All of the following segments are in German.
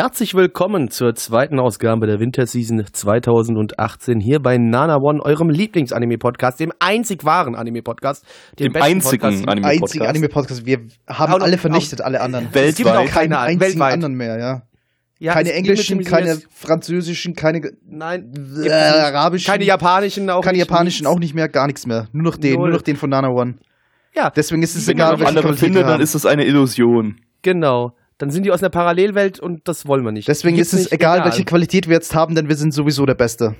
Herzlich willkommen zur zweiten Ausgabe der Winterseason 2018 hier bei Nana One, eurem Lieblingsanime-Podcast, dem einzig wahren Anime-Podcast, dem besten einzigen Podcast. Anime-Podcast. Anime-Podcast. Wir haben Auch noch- alle vernichtet, alle anderen. Es gibt auch Weltweit. Keine einzigen weltweit. anderen mehr, ja. Ja, keine englischen, dem keine französischen, keine nein, äh, arabischen, keine japanischen auch keine nicht. japanischen auch nicht mehr, gar nichts mehr. Nur noch den, Null. nur noch den von Nana One. Ja, Deswegen ist es Wenn egal, man noch andere findet, wir dann haben. ist es eine Illusion. genau. Dann sind die aus einer Parallelwelt und das wollen wir nicht. Deswegen Gibt's ist es egal, welche Qualität wir jetzt haben, denn wir sind sowieso der Beste.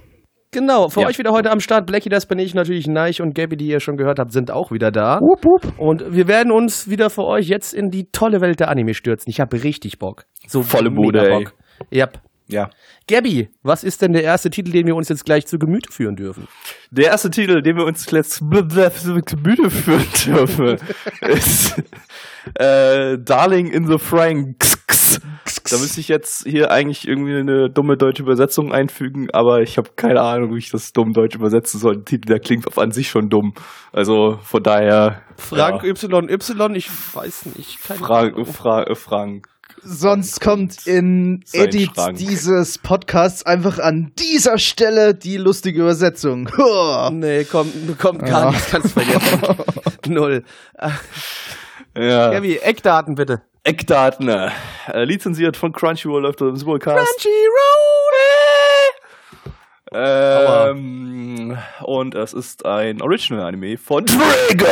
Genau, für Ja. euch wieder heute am Start. Blackie, das bin ich, natürlich Neich und Gabby, die ihr schon gehört habt, sind auch wieder da. Wupp, wupp. Und wir werden uns wieder für euch jetzt in die tolle Welt der Anime stürzen. Ich habe richtig Bock. So Volle Bude, ey. Bock. Yep. Ja. Gabby, was ist denn der erste Titel, den wir uns jetzt gleich zu Gemüte führen dürfen? Der erste Titel, den wir uns letzt müde führen dürfen, ist äh, Darling in the Franks. Da müsste ich jetzt hier eigentlich irgendwie eine dumme deutsche Übersetzung einfügen, aber ich habe keine Ahnung, wie ich das dumm deutsch übersetzen soll. Der Titel, der klingt auf an sich schon dumm. Also von daher. Frank ja, YY, ich weiß nicht. Keine Frank. Fra Frank. Sonst kommt in Edit Schrank. dieses Podcasts einfach an dieser Stelle die lustige Übersetzung. Huh. Nee, kommt, kommt gar Ja. nichts, kannst vergessen. Null. Ja. Gabby, Eckdaten bitte. Eckdaten. Äh, lizenziert von Crunchyroll läuft das Simulcast. Ähm, und es ist ein Original-Anime von Trigger.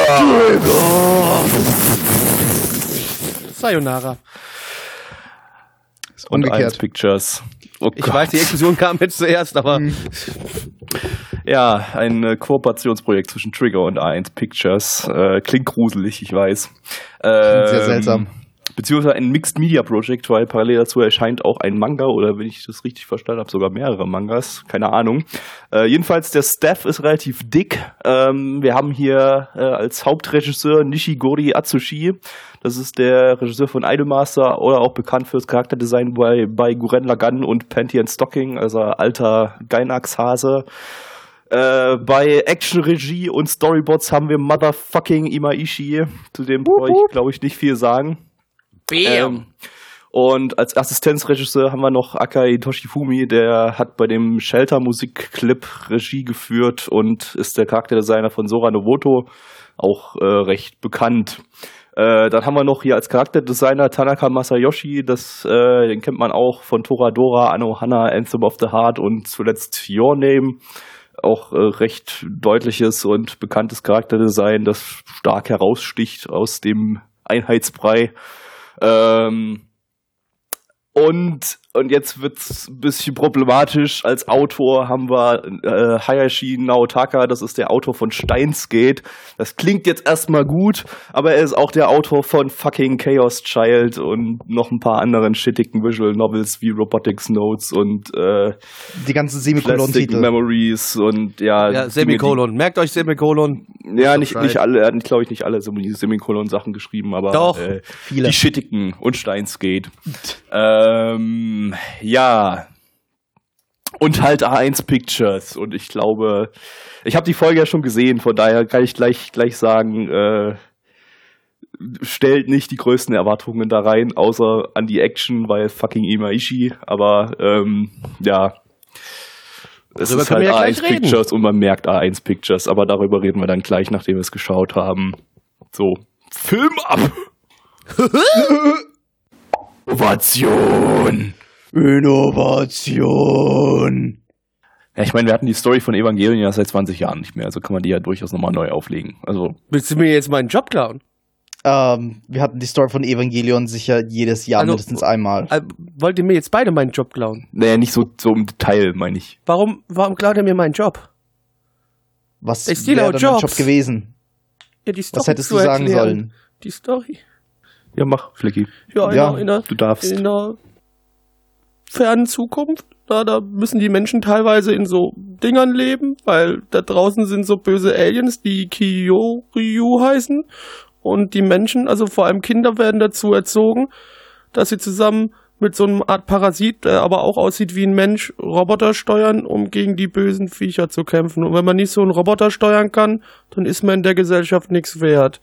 Sayonara. Und umgekehrt. Eins Pictures. Oh Ich weiß, die Explosion kam jetzt zuerst, aber Ja, ein äh, Kooperationsprojekt zwischen Trigger und A1 Pictures. Äh, klingt gruselig, ich weiß. Ähm, sehr seltsam. Beziehungsweise ein Mixed Media Projekt, weil parallel dazu erscheint auch ein Manga oder wenn ich das richtig verstanden habe, sogar mehrere Mangas, keine Ahnung. Äh, jedenfalls, der Staff ist relativ dick. Ähm, wir haben hier äh, als Hauptregisseur Nishigori Atsushi. Das ist der Regisseur von Idolmaster oder auch bekannt fürs Charakterdesign bei, bei Guren Lagann und Panty and Stocking, also alter Gainax-Hase. Äh, bei Action-Regie und Storyboards haben wir Motherfucking Imaishi. Zu dem brauche ich, glaube ich, nicht viel sagen. Ähm, und als Assistenzregisseur haben wir noch Akai Toshifumi, der hat bei dem Shelter-Musikclip Regie geführt und ist der Charakterdesigner von Sora Novoto, auch äh, recht bekannt. Äh, dann haben wir noch hier als Charakterdesigner Tanaka Masayoshi, das, äh, den kennt man auch von Toradora, Anohana, Anthem of the Heart und zuletzt Your Name. Auch äh, recht deutliches und bekanntes Charakterdesign, das stark heraussticht aus dem Einheitsbrei. Ähm, und, und jetzt wird's ein bisschen problematisch. Als Autor haben wir äh, Hayashi Naotaka, das ist der Autor von Steins Gate. Das klingt jetzt erstmal gut, aber er ist auch der Autor von fucking Chaos Child und noch ein paar anderen shittigen Visual Novels wie Robotics Notes und äh, Die ganzen Semikolon-Titel. Memories und ja. ja, Dinge, Semikolon. Merkt euch Semikolon. Ja, nicht, nicht alle, er hat, glaube ich, nicht alle Semi- Semikolon-Sachen geschrieben, aber Doch, äh, viele. die shittigen und Steins Gate. ähm, ja. Und halt A1 Pictures. Und ich glaube, ich habe die Folge ja schon gesehen, von daher kann ich gleich, gleich sagen, äh, stellt nicht die größten Erwartungen da rein, außer an die Action, weil fucking Imaishi. Aber ähm, ja. Es Darüber ist halt wir ja A1 gleich reden. Pictures und man merkt A1 Pictures, aber darüber reden wir dann gleich, nachdem wir es geschaut haben. So, Film ab! Innovation! Innovation. Ja, ich meine, wir hatten die Story von Evangelion ja seit 20 Jahren nicht mehr, also kann man die ja durchaus nochmal neu auflegen. Also, Willst du mir jetzt meinen Job klauen? Ähm, wir hatten die Story von Evangelion sicher jedes Jahr Also- mindestens einmal. Äh, wollt ihr mir jetzt beide meinen Job klauen? naja, nicht so, so im Detail, meine ich. Warum, warum klaut er mir meinen Job? Was wäre dann dein. Job gewesen? Ja, die Story Was hättest du sagen erklären. sollen? Die Story. Ja, mach, Flecky. Ja, in, Ja, der, in, der, du darfst. in der fernen Zukunft, da, da müssen die Menschen teilweise in so Dingern leben, weil da draußen sind so böse Aliens, die Kiyoryu heißen. Und die Menschen, also vor allem Kinder, werden dazu erzogen, dass sie zusammen mit so einem Art Parasit, der aber auch aussieht wie ein Mensch, Roboter steuern, um gegen die bösen Viecher zu kämpfen. Und wenn man nicht so einen Roboter steuern kann, dann ist man in der Gesellschaft nichts wert.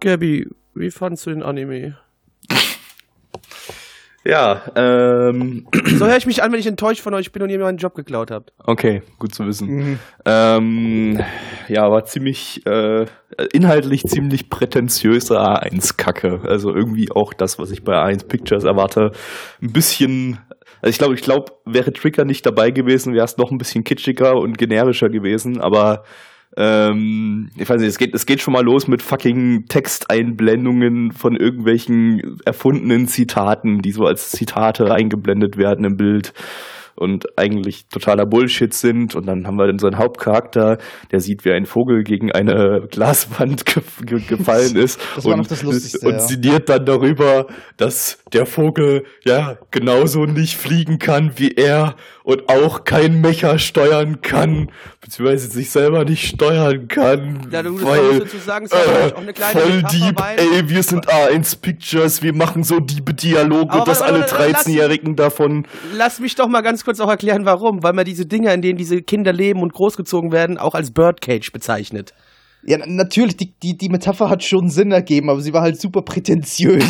Gabby, wie fandst du den Anime? Ja, ähm, So höre ich mich an, wenn ich enttäuscht von euch bin und ihr mir meinen Job geklaut habt. okay, gut zu wissen. Ähm, ja, war ziemlich, äh, inhaltlich ziemlich prätentiöse A1-Kacke. Also irgendwie auch das, was ich bei A1 Pictures erwarte. Ein bisschen, also ich glaube, ich glaube, wäre Trigger nicht dabei gewesen, wäre es noch ein bisschen kitschiger und generischer gewesen, aber ähm, ich weiß nicht, es geht, es geht schon mal los mit fucking Texteinblendungen von irgendwelchen erfundenen Zitaten, die so als Zitate eingeblendet werden im Bild und eigentlich totaler Bullshit sind. Und dann haben wir dann so einen Hauptcharakter, der sieht, wie ein Vogel gegen eine Glaswand ge ge gefallen ist und, und ja. sinniert dann darüber, dass der Vogel ja genauso nicht fliegen kann wie er und auch kein Mecher steuern kann, beziehungsweise sich selber nicht steuern kann. Ja, du, weil, sagen, es ist natürlich auch eine kleine voll Metapher, weil- ey, wir sind A1 Pictures, wir machen so diebe Dialoge, Aber dass alle warte, warte, lass- 13-Jährigen davon Lass mich doch mal ganz kurz auch erklären, warum. Weil man diese Dinger, in denen diese Kinder leben und großgezogen werden, auch als Birdcage bezeichnet. Ja, na- natürlich, die, die, die Metapher hat schon Sinn ergeben, aber sie war halt super prätentiös.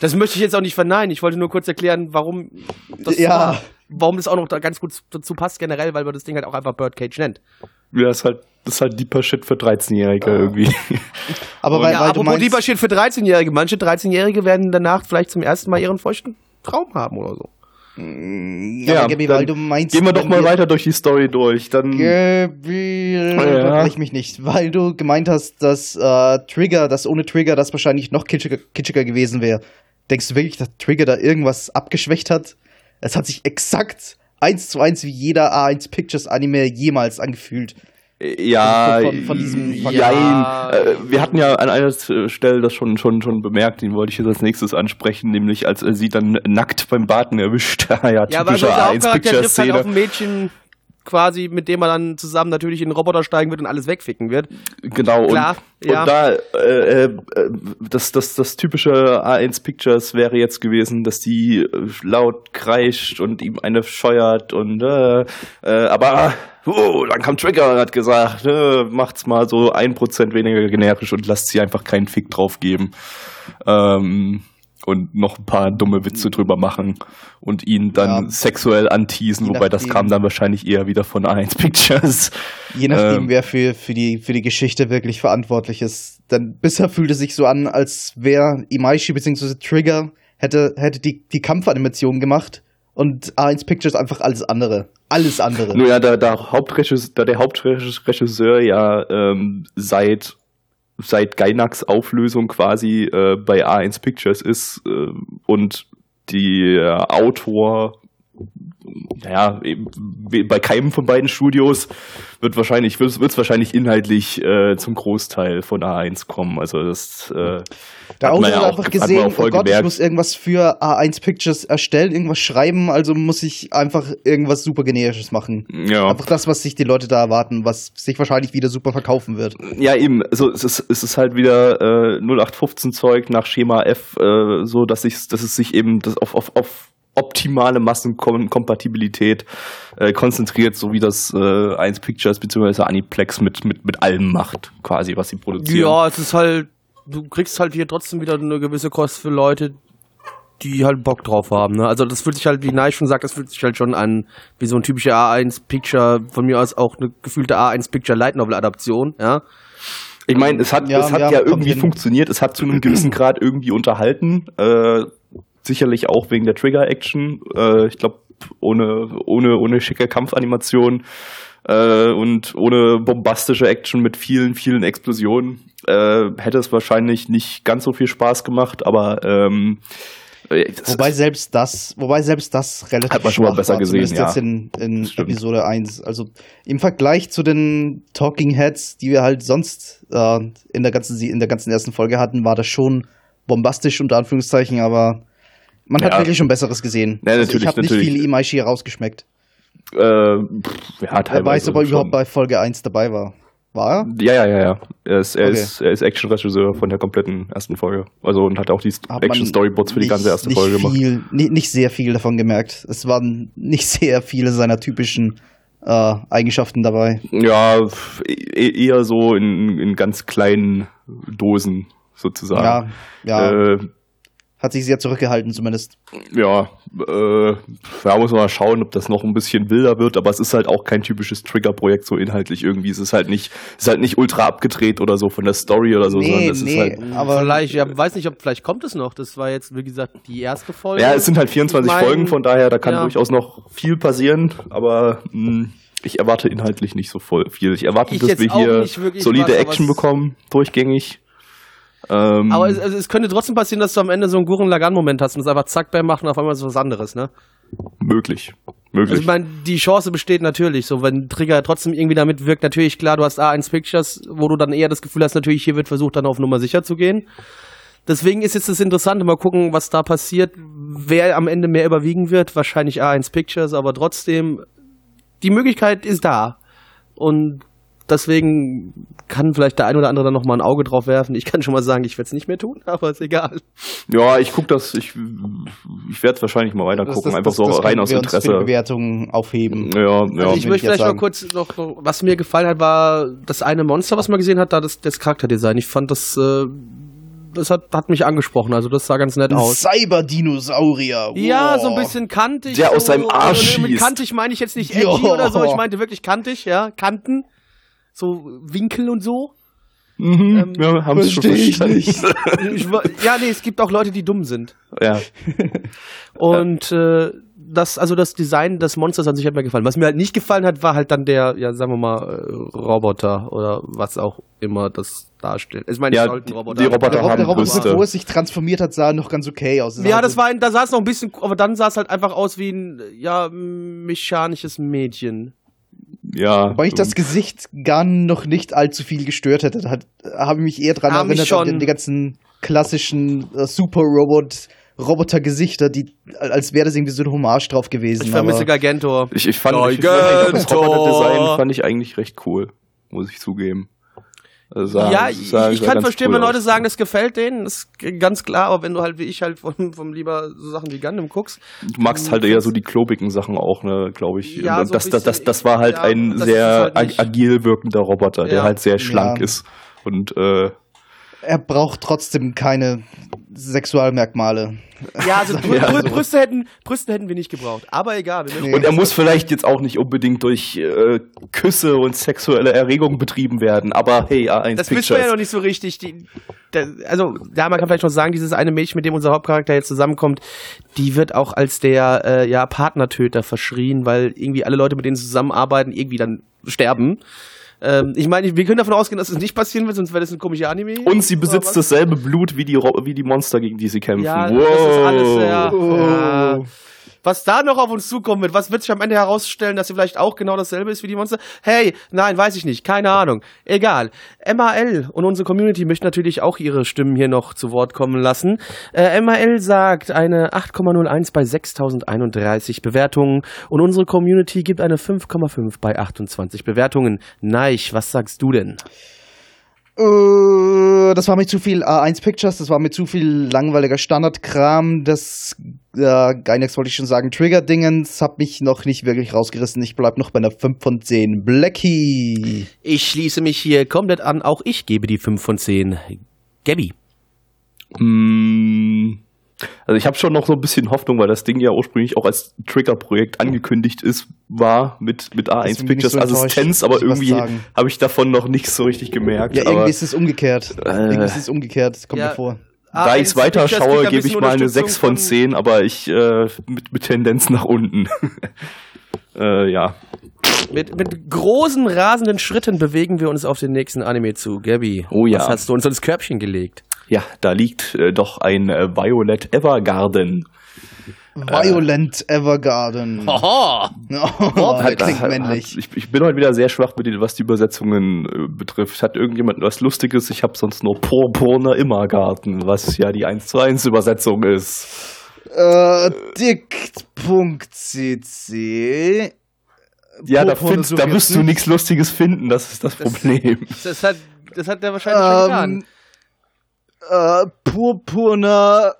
Das möchte ich jetzt auch nicht verneinen. Ich wollte nur kurz erklären, warum das, Ja. war. Warum das auch noch da ganz gut dazu passt generell, weil man das Ding halt auch einfach Birdcage nennt. Ja, das ist halt, das ist halt deeper Shit für 13-Jährige irgendwie. Aber weil, ja, weil apropos lieber steht für 13-Jährige. Manche 13-Jährige werden danach vielleicht zum ersten Mal ihren feuchten Traum haben oder so. ja, aber Gabi, weil du meinst, Gehen wir doch mal weiter durch die Story durch. Dann, Gabi, Ja. mich nicht, weil du gemeint hast, dass äh, Trigger, dass ohne Trigger das wahrscheinlich noch kitschiger, kitschiger gewesen wäre. Denkst du wirklich, dass Trigger da irgendwas abgeschwächt hat? Es hat sich exakt eins zu eins wie jeder A1 Pictures Anime jemals angefühlt. ja, von- von diesem Vergleich. jein. Äh, wir hatten ja an einer Stelle das schon, schon, schon bemerkt, den wollte ich jetzt als nächstes ansprechen, nämlich als er sie dann nackt beim Baden erwischt. ja, Ja, aber typische unser Hauptcharakter trifft halt A1-Picture-Szene. auf ein Mädchen quasi, mit dem man dann zusammen natürlich in den Roboter steigen wird und alles wegficken wird. Genau, Klar, und, ja. und da, äh, äh, das, das, das typische A1 Pictures wäre jetzt gewesen, dass die äh, laut kreischt und ihm eine scheuert und, äh, äh, aber, oh, dann kam Trigger und hat gesagt, äh, macht's mal so ein Prozent weniger generisch und lasst sie einfach keinen Fick drauf geben. Ähm, und noch ein paar dumme Witze drüber machen und ihn dann Ja. sexuell anteasen, wobei das nachdem. kam dann wahrscheinlich eher wieder von A1 Pictures. Je nachdem, Ähm. wer für, für, die, für die Geschichte wirklich verantwortlich ist. Denn bisher fühlt es sich so an, als wäre Imaishi bzw. Trigger hätte, hätte die, die Kampfanimation gemacht und A1 Pictures einfach alles andere. Alles andere. Nur ja, da, da, Hauptregisseur, da der Hauptregisseur ja ähm, seit seit Gainax Auflösung quasi äh, bei A1 Pictures ist äh, und die äh, Autor naja, bei keinem von beiden Studios wird wahrscheinlich, wird es wahrscheinlich inhaltlich äh, zum Großteil von A1 kommen. Also das äh, Der hat man ja auch- einfach gesehen, oh Gott, ich gemerkt. muss irgendwas für A1 Pictures erstellen, irgendwas schreiben, also muss ich einfach irgendwas super generisches machen. ja. Einfach das, was sich die Leute da erwarten, was sich wahrscheinlich wieder super verkaufen wird. Ja, eben. Also es ist, es ist halt wieder äh, 0815 Zeug nach Schema F, äh, so dass ich, dass es sich eben das auf, auf, auf optimale Massenkompatibilität äh, konzentriert, so wie das äh, 1 Pictures bzw. Aniplex mit, mit, mit allem macht, quasi, was sie produzieren. Ja, es ist halt, du kriegst halt hier trotzdem wieder eine gewisse Kost für Leute, die halt Bock drauf haben. Ne? Also das fühlt sich halt, wie Nai schon sagt, das fühlt sich halt schon an wie so ein typischer A1-Picture, von mir aus auch eine gefühlte A1-Picture Light Novel-Adaption, ja. Ich meine, es hat, Ja, es hat ja, ja, irgendwie funktioniert, es hat zu einem gewissen Grad irgendwie unterhalten. Äh, sicherlich auch wegen der Trigger-Action. Äh, ich glaube, ohne, ohne, ohne schicke Kampfanimation äh, und ohne bombastische Action mit vielen, vielen Explosionen äh, hätte es wahrscheinlich nicht ganz so viel Spaß gemacht, aber ähm, äh, Wobei selbst das, wobei selbst das relativ Hat man schon mal besser war, gesehen, ja. jetzt in, in. Episode 1. Also im Vergleich zu den Talking Heads, die wir halt sonst äh, in der ganzen in der ganzen ersten Folge hatten, war das schon bombastisch unter Anführungszeichen, aber man hat Ja. wirklich schon Besseres gesehen. Ja, also ich habe nicht viel Imaishi rausgeschmeckt. Äh, pff, ja, Wer teilweise. weiß, ob er überhaupt bei Folge 1 dabei war. War er? Ja, ja, ja, ja. Er ist, er Okay. ist, er ist Action-Regisseur von der kompletten ersten Folge. Also und hat auch die Hat Action-Storyboards für die ganze erste nicht Folge gemacht. viel, Nicht, nicht sehr viel davon gemerkt. Es waren nicht sehr viele seiner typischen äh, Eigenschaften dabei. Ja, f- e- eher so in, in ganz kleinen Dosen sozusagen. Ja, ja. Äh, Hat sich sehr zurückgehalten zumindest. ja, äh, ja, muss man mal schauen, ob das noch ein bisschen wilder wird, aber es ist halt auch kein typisches Trigger-Projekt so inhaltlich irgendwie. Es ist halt nicht, es ist halt nicht ultra abgedreht oder so von der Story oder so, sondern es ist halt. aber vielleicht, ja, weiß nicht, ob vielleicht kommt es noch. Das war jetzt, wie gesagt, die erste Folge. Ja, es sind halt 24 Ich mein, Folgen, von daher, da kann ja. durchaus noch viel passieren, aber mh, ich erwarte inhaltlich nicht so voll viel. Ich erwarte, Ich dass wir hier solide was, Action bekommen, durchgängig. Ähm, Aber es, also es könnte trotzdem passieren, dass du am Ende so einen Gurren Lagann-Moment hast und es einfach zack, bam, machen und auf einmal so was anderes, ne? möglich. Also Möglich. ich meine, die Chance besteht natürlich, so wenn Trigger trotzdem irgendwie damit wirkt, natürlich klar, du hast A1 Pictures, wo du dann eher das Gefühl hast, natürlich hier wird versucht, dann auf Nummer sicher zu gehen. Deswegen ist jetzt das Interessante, mal gucken, was da passiert, wer am Ende mehr überwiegen wird, wahrscheinlich A1 Pictures, aber trotzdem, die Möglichkeit ist da. Und deswegen kann vielleicht der ein oder andere dann nochmal ein Auge drauf werfen. Ich kann schon mal sagen, ich werde es nicht mehr tun, aber ist egal. ja, ich guck das, ich, ich werde wahrscheinlich mal weiter gucken, einfach so rein können aus wir uns Für die Interesse. Bewertung aufheben. Ja, ja. Also ich will möchte vielleicht mal kurz noch, noch, was mir gefallen hat, war das eine Monster, was man gesehen hat, da das, das Charakterdesign. Ich fand das, äh, das hat, hat mich angesprochen, also das sah ganz nett aus. Cyberdinosaurier. Ja, Wow. so ein bisschen kantig. Der so, aus seinem Arsch und Mit schießt. kantig meine ich jetzt nicht edgy Jo. oder so, ich meinte wirklich kantig, ja, Kanten. So Winkel und so. Mhm, Ähm, ja, haben schon versteh ich verstanden. Ich, ja, nee, es gibt auch Leute, die dumm sind. ja. Und äh, das, also das Design des Monsters an sich hat mir gefallen. Was mir halt nicht gefallen hat, war halt dann der, ja, sagen wir mal, äh, Roboter oder was auch immer das darstellt. Ich meine, Ja, es sollten die- Roboter. die Roboter haben der Roboter, Brüste. bevor es sich transformiert hat, sah noch ganz okay aus. ja, sah das war, ein- da sah es noch ein bisschen, aber dann sah es halt einfach aus wie ein, ja, mechanisches Mädchen. Ja. Weil ich das Gesicht gar noch nicht allzu viel gestört hätte. Da hat- habe ich mich eher dran Ah, erinnert an die ganzen klassischen äh, Super-Robot, Roboter-Gesichter, die, als wäre das irgendwie so ein Hommage drauf gewesen. Ich vermisse Gargantor. Ich, ich fand, ich fand das. Roboter-Design fand ich eigentlich recht cool, muss ich zugeben. Also sah- ja, sah- ich, ich kann verstehen, cool wenn Leute sagen, das gefällt denen, das ist ganz klar, aber wenn du halt wie ich halt vom, vom lieber so Sachen wie Gundam guckst, Du magst halt eher so die klobigen Sachen auch, ne, glaube ich. Ja, Und so das, das, das, das war halt ja, ein das sehr halt agil wirkender Roboter, der Ja. halt sehr schlank Ja. ist. Und äh, Er braucht trotzdem keine Sexualmerkmale. ja, also Brü Ja, Brü. Brüste hätten Brüste hätten wir nicht gebraucht, aber egal, Nee. Und er muss vielleicht jetzt auch nicht unbedingt durch äh, Küsse und sexuelle Erregung betrieben werden, aber hey, A1 Das wissen wir ja noch nicht so richtig. Die, der, also, ja, man kann vielleicht noch sagen, dieses eine Mädchen, mit dem unser Hauptcharakter jetzt zusammenkommt, die wird auch als der äh, ja, Partnertöter verschrien, weil irgendwie alle Leute, mit denen sie zusammenarbeiten, irgendwie dann sterben. Ähm, ich meine, wir können davon ausgehen, dass es nicht passieren wird, sonst wäre das ein komischer Anime. Und sie besitzt dasselbe Blut wie die, wie die Monster, gegen die sie kämpfen. Ja, wow. das ist alles, ja. Oh. ja. Was da noch auf uns zukommen wird, was wird sich am Ende herausstellen, dass sie vielleicht auch genau dasselbe ist wie die Monster? Hey, nein, weiß ich nicht, keine Ahnung. Egal. MAL und unsere Community möchten natürlich auch ihre Stimmen hier noch zu Wort kommen lassen. Äh, MAL sagt eine 8,01 bei 6031 Bewertungen und unsere Community gibt eine 5,5 bei 28 Bewertungen. Neich, was sagst du denn? Äh, das war mir zu viel A1 Pictures, das war mir zu viel langweiliger Standardkram. Das äh, Gainax wollte ich schon sagen, Trigger-Dingens hat mich noch nicht wirklich rausgerissen. Ich bleib noch bei einer 5 von 10. Blackie. Ich schließe mich hier komplett an, auch ich gebe die 5 von 10. Gabby. Mm, Also ich habe schon noch so ein bisschen Hoffnung, weil das Ding ja ursprünglich auch als Trigger-Projekt angekündigt ist, war mit, mit A1 Deswegen Pictures so Assistenz, aber irgendwie habe ich davon noch nicht so richtig gemerkt. Ja, aber irgendwie ist es umgekehrt. Äh. irgendwie ist es umgekehrt, das kommt Ja. mir vor. da ich es weiter schaue, gebe ich mal eine 6 6 von 10, aber ich äh, mit, mit Tendenz nach unten. äh, ja. Mit, mit großen, rasenden Schritten bewegen wir uns auf den nächsten Anime zu. Gabby, Oh ja. was hast du uns ins Körbchen gelegt? Ja, da liegt äh, doch ein äh, Violet Evergarden. Violent Evergarden. Haha. Oh, Hat- klingt hat- männlich. Hat, ich, ich bin heute wieder sehr schwach mit den, was die Übersetzungen äh, betrifft. Hat irgendjemand was Lustiges? Ich habe sonst nur Purpurner Immergarten, was ja die 1 zu 1 Übersetzung ist. Äh, dick.cc. Ja, da, findest, da wirst du nicht. nichts Lustiges finden, das ist das Problem. Das hat, das hat der wahrscheinlich schon getan. Äh, purpurner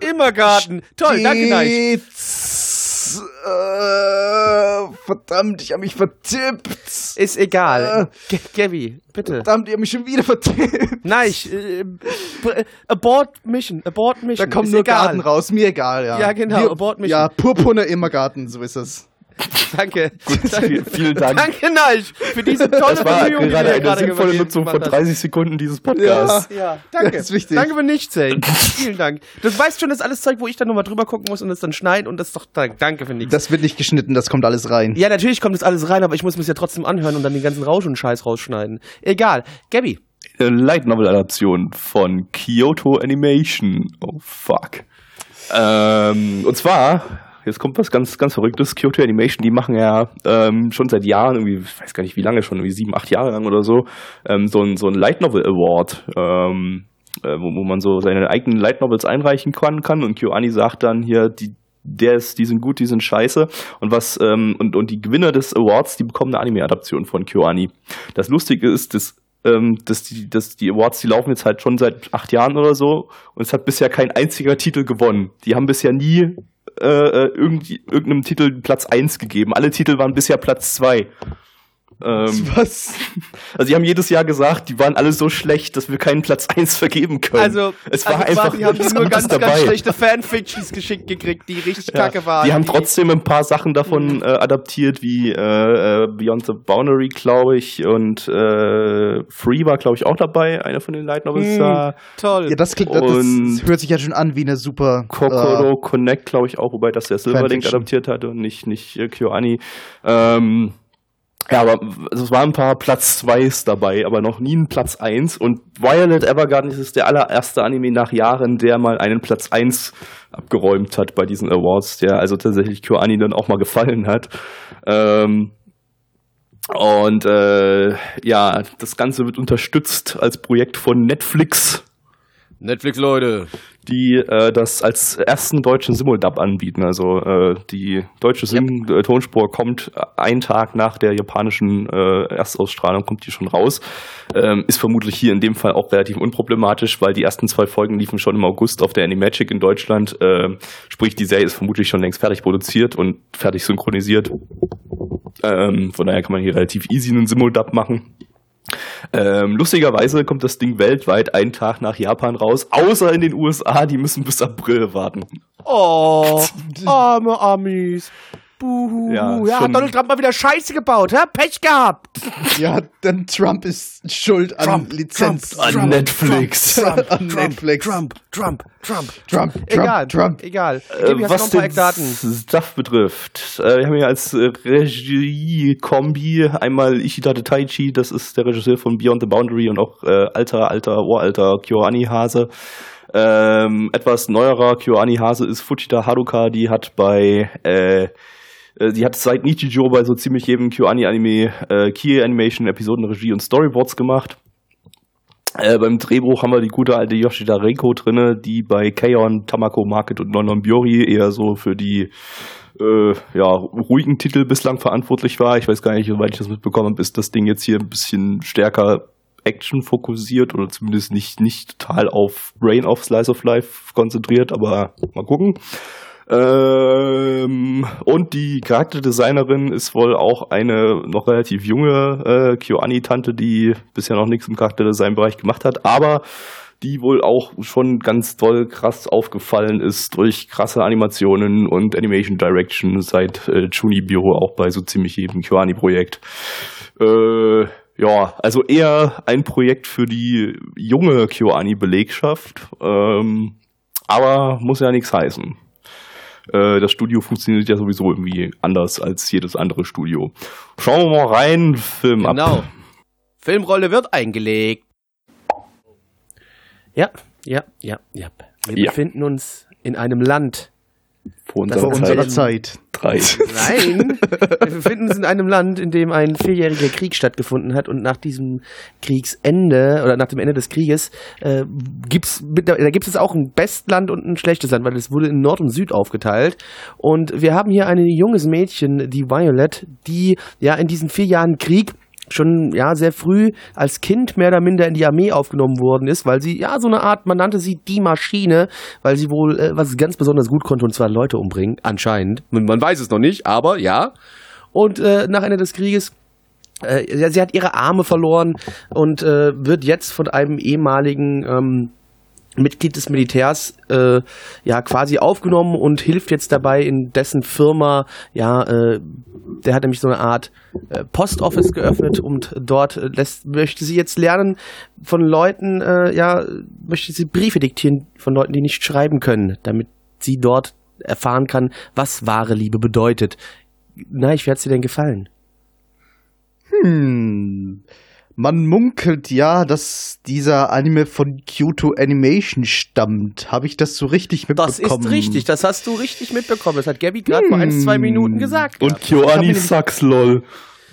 Immergarten. Toll, danke. Stets, äh, verdammt, ich habe mich vertippt. Ist egal. G Gabby, bitte. Verdammt, ich habe mich schon wieder vertippt. Neich, äh, b- abort Mission, abort Mission. Da kommt ist nur egal. Garten raus, mir egal, ja. Ja, genau, Abort Mission. Ja, purpurner Immergarten, so ist es. Danke. Vielen, vielen Dank. Danke, Neich, für diese tolle Das war Bemühung, die du gerade hier eine gerade sinnvolle gemacht Nutzung von hast. 30 Sekunden dieses Podcasts. Ja, danke. Das ist wichtig. Danke für nichts, ey. Vielen Dank. Das weißt schon, das ist alles Zeug, wo ich dann nochmal drüber gucken muss und es dann schneiden und das ist doch danke für nichts. Das wird nicht geschnitten, das kommt alles rein. Ja, natürlich kommt das alles rein, aber ich muss mir ja trotzdem anhören und dann den ganzen Rausch und Scheiß rausschneiden. Egal. Gabby. Eine Light Novel Adaption von Kyoto Animation. Oh fuck. Ähm, und zwar, jetzt kommt was ganz, ganz Verrücktes. Kyoto Animation, die machen ja ähm, schon seit Jahren, irgendwie, ich weiß gar nicht wie lange schon, irgendwie sieben, acht Jahre lang oder so, ähm, so ein, so ein Light Novel Award, ähm, äh, wo, wo man so seine eigenen Light Novels einreichen kann, kann. Und KyoAni sagt dann hier, die der ist, die sind gut, die sind scheiße. Und was, ähm, und, und die Gewinner des Awards, die bekommen eine Anime-Adaption von KyoAni. Das Lustige ist, dass, ähm, dass, die, dass die Awards, die laufen jetzt halt schon seit acht Jahren oder so und es hat bisher kein einziger Titel gewonnen. Die haben bisher nie äh, äh, irgendwie, irgendeinem Titel Platz eins gegeben. Alle Titel waren bisher Platz zwei. Ähm, Was? also die haben jedes Jahr gesagt, die waren alle so schlecht, dass wir keinen Platz eins vergeben können. Also, es war also einfach quasi haben die nur ganz, ganz schlechte Fanfictions geschickt gekriegt, die richtig kacke waren. Die haben trotzdem ein paar Sachen davon äh, adaptiert, wie äh, äh, Beyond the Boundary, glaube ich, und äh, Free war, glaube ich, auch dabei, einer von den Light Novels Mhm. da. Toll. Ja, das klingt, das, Und- das hört sich ja schon an wie eine super. Kokoro Connect, glaube ich, auch, wobei das der Silverlink adaptiert hatte und nicht, nicht äh, KyoAni. Ähm, ja, aber es waren ein paar Platz 2s dabei, aber noch nie ein Platz 1. Und Violet Evergarden ist der allererste Anime nach Jahren, der mal einen Platz 1 abgeräumt hat bei diesen Awards, der also tatsächlich KyoAni dann auch mal gefallen hat. Ähm, und äh, ja, das Ganze wird unterstützt als Projekt von Netflix Netflix, Leute. die äh, das als ersten deutschen Simuldub anbieten. Also äh, die deutsche Sim äh, Tonspur kommt äh, einen Tag nach der japanischen äh, Erstausstrahlung, kommt die schon raus. Ähm, ist vermutlich hier in dem Fall auch relativ unproblematisch, weil die ersten zwei Folgen liefen schon im August auf der Animagic in Deutschland. Äh, sprich, die Serie ist vermutlich schon längst fertig produziert und fertig synchronisiert. Ähm, von daher kann man hier relativ easy einen Simuldub machen. Ähm, lustigerweise kommt das Ding weltweit einen Tag nach Japan raus, außer in den USA, die müssen bis April warten. Oh, arme Amis. Buhu. Ja, Ja, hat Donald Trump mal wieder Scheiße gebaut, hä? Pech gehabt. Ja, denn Trump ist schuld an Trump, Lizenz. Trump, An Netflix. an Netflix. Trump, Trump, Trump. Trump, Trump, Egal, Trump. egal. Äh, was ein paar den? Stuff betrifft, äh, wir haben hier als äh, Regie-Kombi einmal Ishida Taichi, das ist der Regisseur von Beyond the Boundary und auch äh, alter, alter, uralter KyoAni-Hase. Ähm, etwas neuerer KyoAni-Hase ist Fujita Haruka, die hat bei äh, äh, die hat seit Nichijou bei so ziemlich jedem KyoAni-Anime äh, Kie Animation, Episoden, Regie und Storyboards gemacht. Äh, beim Drehbuch haben wir die gute alte Yoshida Reiko drinne, die bei Kaon, Tamako Market und Nonon Biori eher so für die äh, ja, ruhigen Titel bislang verantwortlich war. Ich weiß gar nicht, soweit ich das mitbekommen habe, ist das Ding jetzt hier ein bisschen stärker Action fokussiert oder zumindest nicht, nicht total auf Brain of Slice of Life konzentriert, aber mal gucken. Ähm, und die Charakterdesignerin ist wohl auch eine noch relativ junge äh, KyoAni-Tante, die bisher noch nichts im Charakterdesign-Bereich gemacht hat, aber die wohl auch schon ganz toll krass aufgefallen ist durch krasse Animationen und Animation Direction seit äh, Chunibyo auch bei so ziemlich jedem KyoAni-Projekt. Äh, ja, also eher ein Projekt für die junge KyoAni-Belegschaft, ähm, aber muss ja nichts heißen. Äh, das Studio funktioniert ja sowieso irgendwie anders als jedes andere Studio. Schauen wir mal rein, Film Genau. ab. Filmrolle wird eingelegt. Ja, ja, ja, ja. Wir Ja. befinden uns in einem Land Vor unserer Vor ist Zeit. unserer Zeit. Drei. Nein, wir befinden uns in einem Land, in dem ein vierjähriger Krieg stattgefunden hat und nach diesem Kriegsende oder nach dem Ende des Krieges äh, gibt's da gibt es auch ein Bestland und ein schlechtes Land, weil es wurde in Nord und Süd aufgeteilt. Und wir haben hier ein junges Mädchen, die Violet, die ja in diesen vier Jahren Krieg schon ja sehr früh als Kind mehr oder minder in die Armee aufgenommen worden ist, weil sie ja so eine Art, man nannte sie die Maschine, weil sie wohl äh, was ganz besonders gut konnte und zwar Leute umbringen, anscheinend. Man, weiß es noch nicht, aber ja. Und äh, nach Ende des Krieges äh, sie hat ihre Arme verloren und äh, wird jetzt von einem ehemaligen ähm, Mitglied des Militärs äh, ja quasi aufgenommen und hilft jetzt dabei in dessen Firma. Ja äh, der hat nämlich so eine Art äh, Postoffice geöffnet und dort äh, lässt möchte sie jetzt lernen von Leuten äh, ja möchte sie Briefe diktieren von Leuten die nicht schreiben können damit sie dort erfahren kann was wahre Liebe bedeutet. Na ich werde dir denn gefallen. Hm. Man munkelt ja, dass dieser Anime von Kyoto Animation stammt. Habe ich das so richtig Das mitbekommen? ist richtig, das hast du richtig mitbekommen. Das hat Gabby gerade vor ein, zwei Minuten gesagt. Und Kyoani sucks, lol.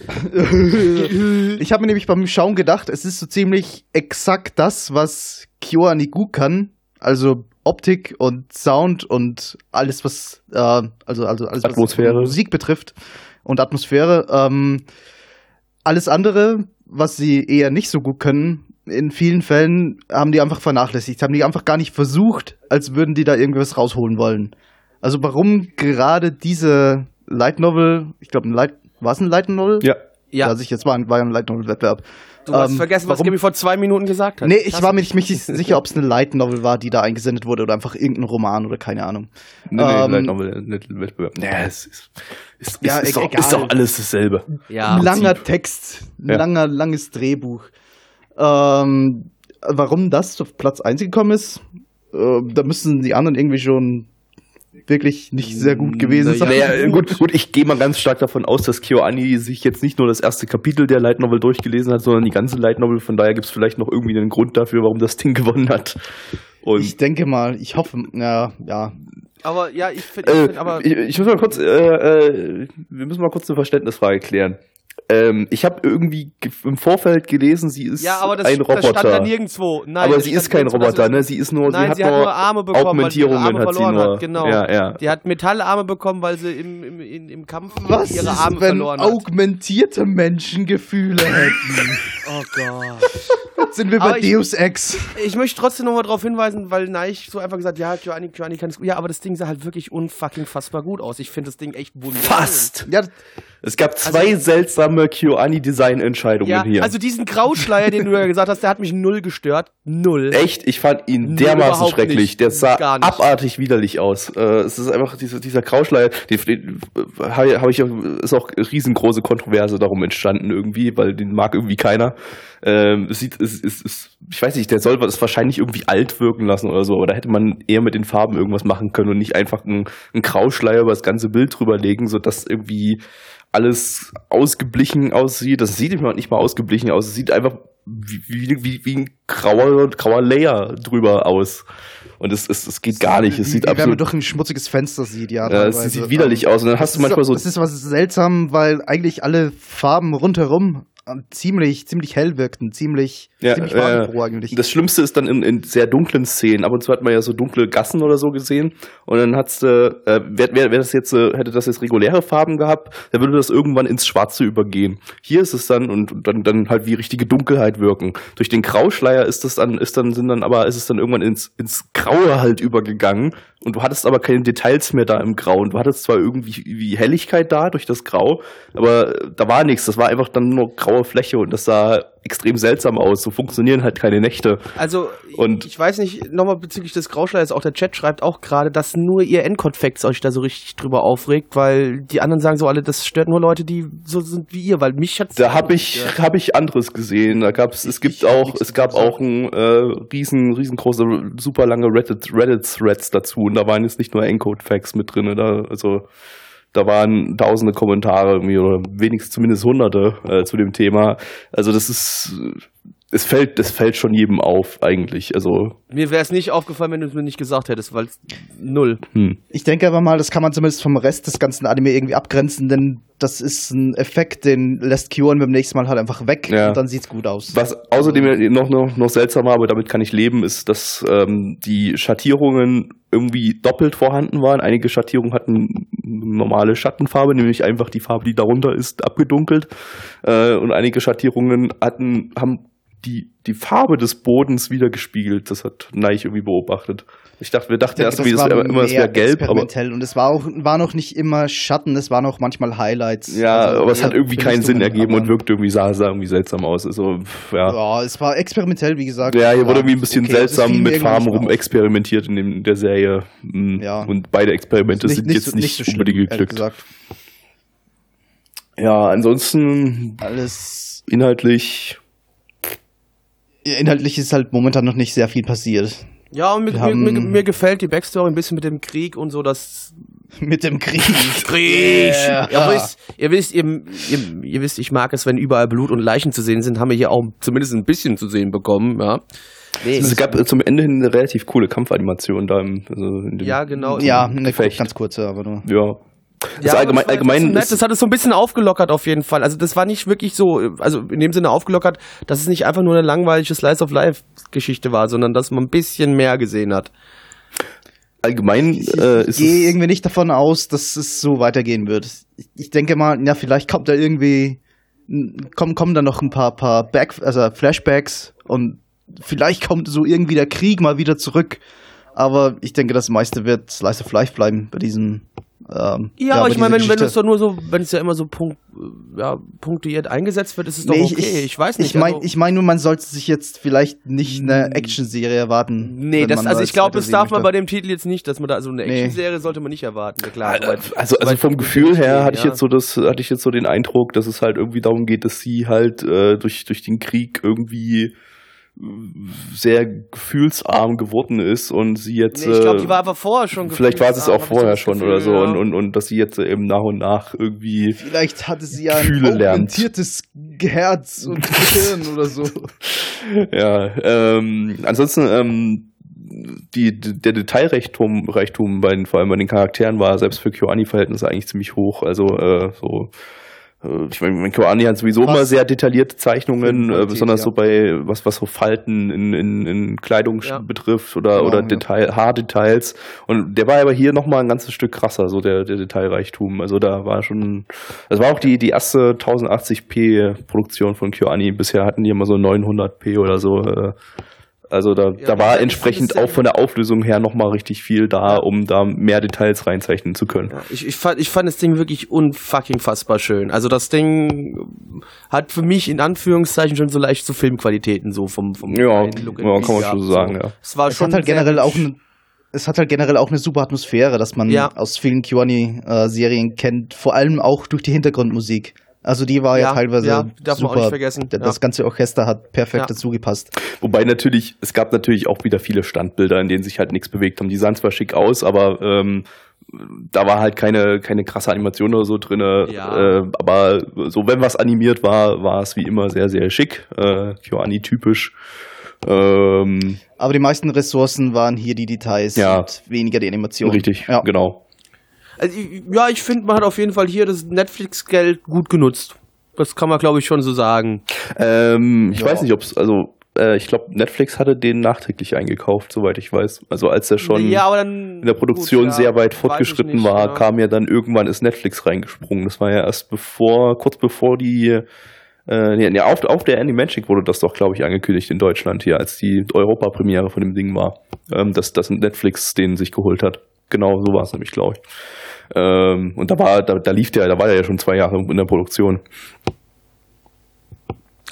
Ich habe mir nämlich beim Schauen gedacht, es ist so ziemlich exakt das, was KyoAni gut kann. Also Optik und Sound und alles, was äh, also also alles, Atmosphäre. was Musik betrifft und Atmosphäre. Ähm, alles andere, was sie eher nicht so gut können, in vielen Fällen haben die einfach vernachlässigt, haben die einfach gar nicht versucht, als würden die da irgendwas rausholen wollen. Also warum gerade diese Light Novel, ich glaube, ein Light, war es ein Light Novel? Ja. ja, Also ich jetzt war, war ja ein Light Novel Wettbewerb. Du hast ähm, vergessen, was warum- Gabby vor zwei Minuten gesagt hat. Nee, ich Hast war mir nicht, nicht sicher, ob es eine Light Novel war, die da eingesendet wurde oder einfach irgendein Roman oder keine Ahnung. Nee, nee, Ähm, Light Novel, nicht Wettbewerb. Nee, es ist, ist, Ja, ist, ist, e- doch, egal. ist doch alles dasselbe. Ja, ein langer Prinzip. Text, ein Ja. langer, langes Drehbuch. Ähm, warum das auf Platz 1 gekommen ist, äh, da müssen die anderen irgendwie schon wirklich nicht sehr gut gewesen Na sein. Naja, äh, gut, gut, ich gehe mal ganz stark davon aus, dass KyoAni sich jetzt nicht nur das erste Kapitel der Light Novel durchgelesen hat, sondern die ganze Light Novel. Von daher gibt es vielleicht noch irgendwie einen Grund dafür, warum das Ding gewonnen hat. Und Ich denke mal, ich hoffe, ja, ja. aber ja, ich finde, Äh, find, aber ich, ich muss mal kurz, äh, äh, wir müssen mal kurz eine Verständnisfrage klären. Ähm, ich habe irgendwie ge- im Vorfeld gelesen, sie ist ja, aber das, ein das stand da Roboter. nirgendwo. Nein, aber sie ist kein Roboter, dass- ne? Sie ist nur, Nein, sie hat nur, Arme bekommen, weil sie ihre Augmentierungen Arme hat sie verloren nur. hat, genau. Ja, ja. Die hat Metallarme bekommen, weil sie im, im, im, im Kampf Was ihre ist, Arme wenn verloren hat. augmentierte Menschen Gefühle hätten? Oh Gott. Sind wir Aber bei ich- Deus Ex? Ich möchte trotzdem nochmal darauf hinweisen, weil Neich so einfach gesagt, ja, Kyoani, Kyoani kann es gut. Ja, aber das Ding sah halt wirklich unfucking fassbar gut aus. Ich finde das Ding echt wunderschön. Fast! Ja, Es gab zwei seltsame KyoAni-Design-Entscheidungen Ja, hier. also diesen Grauschleier, den du ja gesagt hast, der hat mich null gestört. Null. Echt, ich fand ihn dermaßen schrecklich. nicht. Der sah abartig widerlich aus. Äh, es ist einfach dieser, dieser Grauschleier, den, den habe hab ich, ist auch riesengroße Kontroverse darum entstanden irgendwie, weil den mag irgendwie keiner. Ähm, es sieht, es, es, es, ich weiß nicht, der soll es wahrscheinlich irgendwie alt wirken lassen oder so, aber da hätte man eher mit den Farben irgendwas machen können und nicht einfach einen, einen Grauschleier über das ganze Bild drüberlegen, sodass irgendwie alles ausgeblichen aussieht. Das sieht nicht mal, nicht mal ausgeblichen aus. Es sieht einfach wie, wie, wie, wie ein grauer, grauer Layer drüber aus. Und es, es, es geht gar nicht. Es wie, sieht wie wenn man absolut. durch ein schmutziges Fenster sieht, ja. Teilweise. es sieht widerlich Ähm, aus. Und dann hast du manchmal so. Es ist was seltsam, weil eigentlich alle Farben rundherum ziemlich, ziemlich hell wirkten, ziemlich, Ja, ziemlich äh, farbenfroh eigentlich. Das Schlimmste ist dann in, in sehr dunklen Szenen. Ab und zu hat man ja so dunkle Gassen oder so gesehen. Und dann hat's, äh, äh, wär, wär, wär das jetzt, äh, hätte das jetzt reguläre Farben gehabt, dann würde das irgendwann ins Schwarze übergehen. Hier ist es dann und, und dann, dann halt wie richtige Dunkelheit wirken. Durch den Grauschleier ist das dann, ist dann, sind dann aber, ist es dann irgendwann ins, ins Graue halt übergegangen. Und du hattest aber keine Details mehr da im Grau. Und du hattest zwar irgendwie wie Helligkeit da durch das Grau, aber da war nichts. Das war einfach dann nur graue Fläche und das sah extrem seltsam aus. So funktionieren halt keine Nächte. Also, Und- ich weiß nicht, nochmal bezüglich des Grauschleiers, auch der Chat schreibt auch gerade, dass nur ihr Endcode-Facts euch da so richtig drüber aufregt, weil die anderen sagen so alle, das stört nur Leute, die so sind wie ihr, weil mich hat's Da habe ich habe ich anderes gesehen. Da gab's es gibt ich hab auch es gab auch ein äh, riesen riesengroße super lange Reddit Reddit dazu und da waren jetzt nicht nur Encode Facts mit drin, da also da waren tausende Kommentare irgendwie oder wenigstens zumindest hunderte äh, zu dem Thema. Also das ist es fällt, es fällt schon jedem auf, eigentlich. Also, Mir wäre es nicht aufgefallen, wenn du es mir nicht gesagt hättest, weil es null. hm. Ich denke aber mal, das kann man zumindest vom Rest des ganzen Anime irgendwie abgrenzen, denn das ist ein Effekt, den lässt Kyon beim nächsten Mal halt einfach weg Ja. und dann sieht's gut aus. Was außerdem noch, noch, noch seltsamer, aber damit kann ich leben, ist, dass ähm, die Schattierungen irgendwie doppelt vorhanden waren. Einige Schattierungen hatten normale Schattenfarbe, nämlich einfach die Farbe, die darunter ist, abgedunkelt. Äh, und einige Schattierungen hatten, haben die, die Farbe des Bodens wieder gespiegelt. Das hat Neich irgendwie beobachtet. Ich dachte, wir dachten erst, das wär, immer, es wäre gelb, aber experimentell und es war auch war noch nicht immer Schatten, es waren auch manchmal Highlights. ja, Also aber es hat irgendwie keinen Sinn ergeben und wirkte irgendwie sah, sah irgendwie seltsam aus. Also, ja. Ja, es war experimentell, wie gesagt. Ja, hier wurde irgendwie ein bisschen okay, also es seltsam mit Farben rum experimentiert in, dem, in der Serie. Mm, Ja. Und beide Experimente Nicht- sind nicht jetzt so- nicht, so schlimm, unbedingt ehrlich geglückt. gesagt. Ja, ansonsten Alles inhaltlich. Inhaltlich ist halt momentan noch nicht sehr viel passiert. Ja, und mir, mir, mir, haben- mir gefällt die Backstory ein bisschen mit dem Krieg und so, das Mit dem Krieg. Krieg. Yeah. Ja. Ihr, wisst, ihr, wisst, ihr, ihr, ihr wisst, ich mag es, wenn überall Blut und Leichen zu sehen sind, haben wir hier auch zumindest ein bisschen zu sehen bekommen, ja. Nee, Es gab zum Ende hin eine relativ coole Kampfanimation da im, also in dem, ja, genau. Ja, eine ganz kurze, aber nur. ja. Das Ja, allgemein, das allgemein ist, das hat es so ein bisschen aufgelockert auf jeden Fall. Also das war nicht wirklich so, also in dem Sinne aufgelockert, dass es nicht einfach nur eine langweilige Slice of Life Geschichte war, sondern dass man ein bisschen mehr gesehen hat. allgemein Ich, äh, ich ist gehe irgendwie nicht davon aus, dass es so weitergehen wird. Ich, ich denke mal, ja, vielleicht kommt da irgendwie, kommen, kommen da noch ein paar, paar Back, also Flashbacks und vielleicht kommt so irgendwie der Krieg mal wieder zurück. Aber ich denke, das meiste wird Slice of Life bleiben bei diesem. Ähm, Ja, aber bei ich meine, wenn, wenn es doch nur so, wenn es ja immer so punkt, ja, punktuiert eingesetzt wird, ist es doch Nee, okay. Ich, weiß nicht. Ich meine also- ich mein nur, man sollte sich jetzt vielleicht nicht eine Actionserie erwarten. Nee, das, also ich glaube, das darf man bei möchte. dem Titel jetzt nicht, dass man da, also eine Nee. Action-Serie sollte man nicht erwarten, ja klar. also, soweit- also soweit vom Gefühl her hatte ich ja. jetzt so das, hatte ich jetzt so den Eindruck, dass es halt irgendwie darum geht, dass sie halt äh, durch durch den Krieg irgendwie äh, sehr gefühlsarm geworden ist und sie jetzt Nee, ich glaube, äh, die war aber vorher schon Vielleicht war es es auch vorher schon Gefühl, oder so ja. und, und, und dass sie jetzt eben nach und nach irgendwie Vielleicht hatte sie ja ein Gefühle lernt. augmentiertes Herz und Gehirn oder so. ja ähm, ansonsten ähm, die, der Detailreichtum Reichtum bei den, vor allem bei den Charakteren war selbst für KyoAni-Verhältnisse eigentlich ziemlich hoch. Also äh, so äh, ich meine, KyoAni hat sowieso Was? immer sehr detaillierte Zeichnungen, äh, Filmqualität, besonders ja. so bei was was so Falten in, in, in Kleidung Ja. betrifft oder Genau, oder ja. Detail Haardetails. Und der war aber hier noch mal ein ganzes Stück krasser, so der, der Detailreichtum. Also da war schon, das war auch die die erste 1080p Produktion von KyoAni. Bisher hatten die immer so 900p oder so. Äh, also da, Ja, da war entsprechend auch von der Auflösung her noch mal richtig viel da, um da mehr Details reinzeichnen zu können. Ja, ich, ich, fand, ich fand das Ding wirklich unfucking fassbar schön. Also das Ding hat für mich in Anführungszeichen schon so leicht so Filmqualitäten so vom vom Ja, Look ja, kann man schon so sagen, ja. Es war Es schon hat halt generell auch eine, es hat halt generell auch eine super Atmosphäre, dass man Ja. aus vielen Kiwani-Serien kennt, vor allem auch durch die Hintergrundmusik. Also die war ja, Ja, teilweise ja, darf man auch super. nicht vergessen, Das ja. ganze Orchester hat perfekt Ja. dazu gepasst. Wobei natürlich, es gab natürlich auch wieder viele Standbilder, in denen sich halt nichts bewegt haben. Die sahen zwar schick aus, aber ähm, da war halt keine, keine krasse Animation oder so drin. Ja. Äh, aber so, wenn was animiert war, war es wie immer sehr, sehr schick. Äh, KyoAni-typisch. Ähm, Aber die meisten Ressourcen waren hier die Details Ja. und weniger die Animation. richtig, Ja. genau. Also, ja, ich finde, man hat auf jeden Fall hier das Netflix-Geld gut genutzt. Das kann man, glaube ich, schon so sagen. Ähm, ich Ja. weiß nicht, ob es, also äh, ich glaube, Netflix hatte den nachträglich eingekauft, soweit ich weiß. Also als er schon ja, dann, in der Produktion gut, ja, sehr weit fortgeschritten ich nicht, war, kam ja dann irgendwann ist Netflix reingesprungen. Das war ja erst bevor, kurz bevor die, äh, nee, nee, auf, auf der Animagic wurde das doch, glaube ich, angekündigt in Deutschland hier, als die Europapremiere von dem Ding war, ähm, dass, dass Netflix den sich geholt hat. Genau, so war es nämlich, glaube ich. Ähm, und da war, da, da lief der, da war der ja schon zwei Jahre in der Produktion.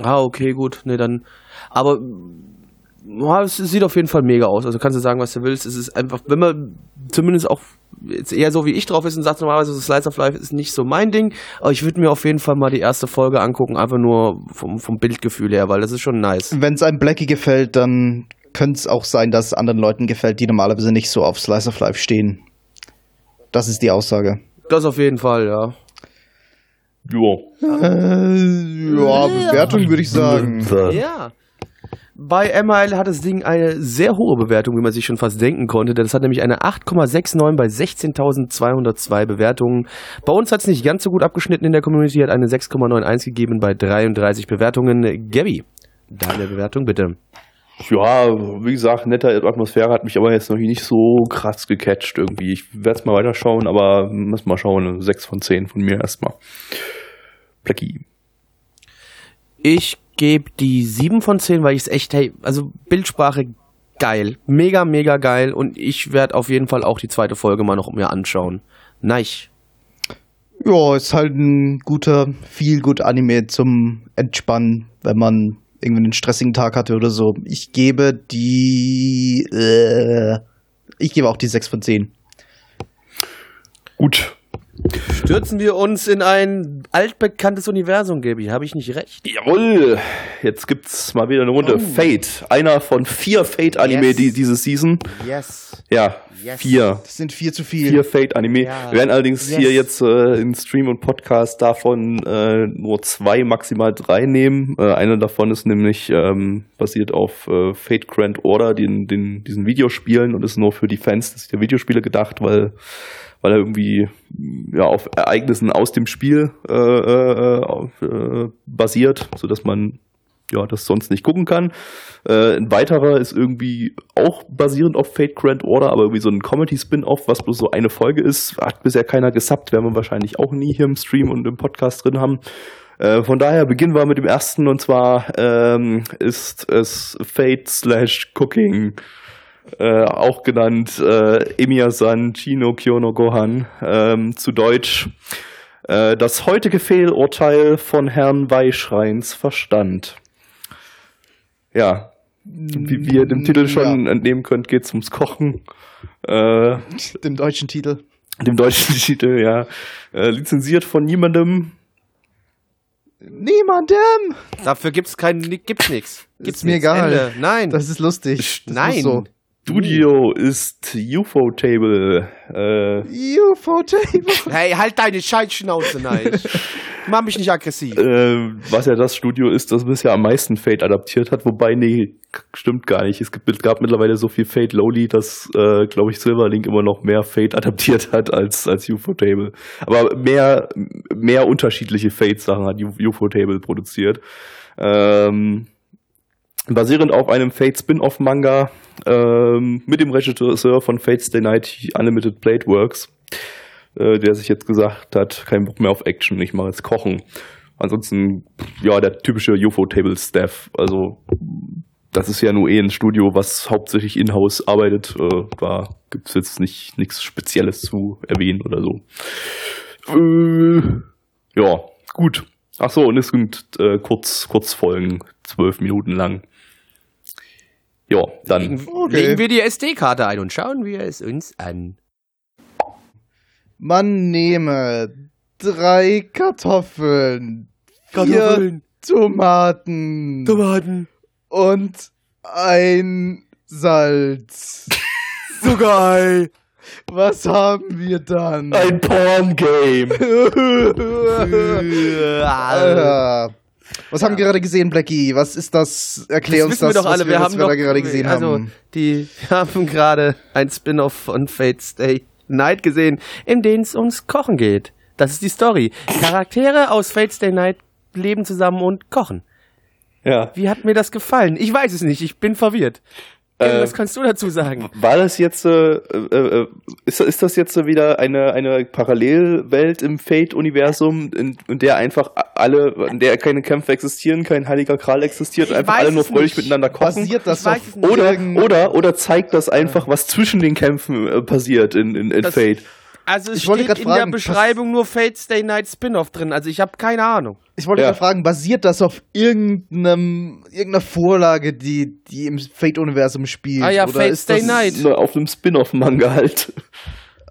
Ah, okay, gut. Nee, dann. Aber ja, es sieht auf jeden Fall mega aus. Also kannst du sagen, was du willst. Es ist einfach, wenn man zumindest auch jetzt eher so wie ich drauf ist und sagt normalerweise, so Slice of Life ist nicht so mein Ding, aber ich würde mir auf jeden Fall mal die erste Folge angucken, einfach nur vom, vom Bildgefühl her, weil das ist schon nice. Wenn es einem Blackie gefällt, dann könnte es auch sein, dass es anderen Leuten gefällt, die normalerweise nicht so auf Slice of Life stehen. Das ist die Aussage. Das auf jeden Fall, ja. Ja. Äh, ja, Bewertung würde ich sagen. Ja. Bei MRL hat das Ding eine sehr hohe Bewertung, wie man sich schon fast denken konnte. Das hat nämlich eine 8,69 bei 16.202 Bewertungen. Bei uns hat es nicht ganz so gut abgeschnitten in der Community, hat eine 6,91 gegeben bei 33 Bewertungen. Gabby, deine Bewertung bitte. Ja, wie gesagt, nette Atmosphäre hat mich aber jetzt noch nicht so krass gecatcht irgendwie. Ich werde es mal weiterschauen, aber muss mal schauen. 6 von 10 von mir erstmal. Blackie. Ich gebe die 7 von 10, weil ich es echt, hey, also Bildsprache geil. Mega, mega geil. Und ich werde auf jeden Fall auch die zweite Folge mal noch mir anschauen. Nice. Ja, ist halt ein guter, viel gut Anime zum Entspannen, wenn man irgendwie einen stressigen Tag hatte oder so. Ich gebe die. Äh, ich gebe auch die 6 von 10. Gut. Stürzen wir uns in ein altbekanntes Universum, Gaby. Habe ich nicht recht? Jawohl. Jetzt gibt's mal wieder eine Runde Oh. Fate. Einer von vier Fate-Anime Yes. die, diese Season. Yes. Ja, Yes. vier. Das sind viel zu viel. Vier Fate-Anime. Ja. Wir werden allerdings Yes. hier jetzt äh, in Stream und Podcast davon äh, nur zwei, maximal drei nehmen. Äh, eine davon ist nämlich ähm, basiert auf äh, Fate Grand Order, den, den, diesen Videospielen und ist nur für die Fans der Videospiele gedacht, weil weil er irgendwie ja auf Ereignissen aus dem Spiel äh, äh, äh, basiert, so dass man ja das sonst nicht gucken kann. Äh, ein weiterer ist irgendwie auch basierend auf Fate Grand Order, aber irgendwie so ein Comedy-Spin-Off, was bloß so eine Folge ist. Hat bisher keiner gesubbt, werden wir wahrscheinlich auch nie hier im Stream und im Podcast drin haben. Äh, von daher beginnen wir mit dem ersten und zwar ähm, ist es Fate slash Cooking. Äh, auch genannt äh, Emiya-san Chino Kyono Gohan, ähm, zu Deutsch äh, das heutige Fehlurteil von Herrn Weischreins Verstand. Ja, wie, wie ihr dem Titel schon entnehmen könnt, geht's ums Kochen. Äh, Dem deutschen Titel. dem deutschen Titel, ja. Äh, lizenziert von niemandem. Niemandem! Dafür gibt's kein, gibt's nix. Gibt's Ist mir nix. egal. Ende. Nein. Das ist lustig. Das Nein. So. Studio ist UFO Table. Äh, UFO-Table. Hey, halt deine Scheißschnauze, nein. Mach mich nicht aggressiv. äh, was ja das Studio ist, das bisher am meisten Fate adaptiert hat, wobei, nee, stimmt gar nicht. Es gibt, gab mittlerweile so viel Fate Lowly, dass, äh, glaube ich, Silverlink immer noch mehr Fate adaptiert hat als, als UFO Table. Aber mehr, mehr unterschiedliche Fate-Sachen hat UFO Table produziert. Ähm, basierend auf einem Fate Spin-off-Manga ähm, mit dem Regisseur von Fate Stay Night Unlimited Blade Works, äh, der sich jetzt gesagt hat, kein Bock mehr auf Action, ich mache jetzt Kochen. Ansonsten, ja, der typische UFO-Table-Staff. Also, das ist ja nur eh ein Studio, was hauptsächlich in-house arbeitet. Äh, da gibt's jetzt nicht nichts Spezielles zu erwähnen oder so. Äh, ja, gut. Ach so, und es sind äh, kurz, Kurzfolgen, zwölf Minuten lang. Ja, dann. Legen, Okay. legen wir die SD-Karte ein und schauen wir es uns an. Man nehme drei Kartoffeln, vier Tomaten Tomaten, und ein Salz. Zuckerei. Was haben wir dann? Ein Porn-Game. Was haben wir gerade gesehen, Blackie? Was ist das? Erklär Das uns wissen wir das, doch alle. was Wir, was haben wir doch, da gerade gesehen also, haben. Die, wir haben gerade ein Spin-off von Fate Stay Night gesehen, in dem es ums Kochen geht. Das ist die Story. Charaktere aus Fate Stay Night leben zusammen und kochen. Ja. Wie hat mir das gefallen? Ich weiß es nicht. Ich bin verwirrt. Äh, Was kannst du dazu sagen? War das jetzt, äh, äh, äh, ist, ist das jetzt so wieder eine, eine Parallelwelt im Fate-Universum, in, in der einfach alle, in der keine Kämpfe existieren, kein heiliger Kral existiert, Ich einfach alle nur fröhlich nicht. miteinander kochen? Basiert das nicht. Oder, oder, oder zeigt das einfach, was zwischen den Kämpfen äh, passiert in, in, in Das- Fate? Also es Ich wollte steht in fragen, der Beschreibung nur Fate Stay Night Spin-off drin. Also ich habe keine Ahnung. Ich wollte Ja. gerade fragen, basiert das auf irgendeinem, irgendeiner Vorlage, die, die im Fate-Universum spielt? Ah ja, Oder Fate ist Stay das, Night. Nur auf einem Spin-off-Manga halt.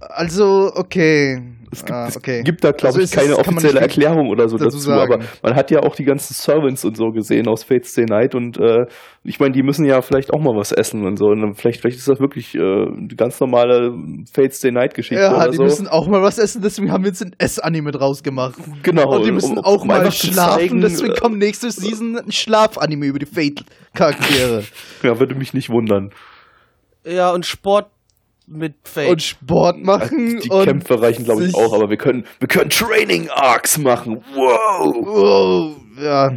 Also, okay. Es gibt, Ah, es okay. gibt da, glaube Also ich, es keine offizielle Erklärung oder so dazu dazu, aber man hat ja auch die ganzen Servants und so gesehen aus Fate's Day Night und äh, ich meine, die müssen ja vielleicht auch mal was essen und so. Und dann vielleicht, vielleicht ist das wirklich äh, eine ganz normale Fate's Day Night Geschichte Ja, oder die so. müssen auch mal was essen, deswegen haben wir jetzt ein S-Anime draus gemacht. genau. Und die müssen um- auch um mal schlafen, zeigen, deswegen äh, kommt nächste Season ein Schlaf-Anime über die Fate-Charaktere. Ja, würde mich nicht wundern. Ja, und Sport mit Fate. und Sport machen. Die und Kämpfe reichen, glaube ich, auch, aber wir können, wir können Training Arcs machen. Wow! Oh, ja.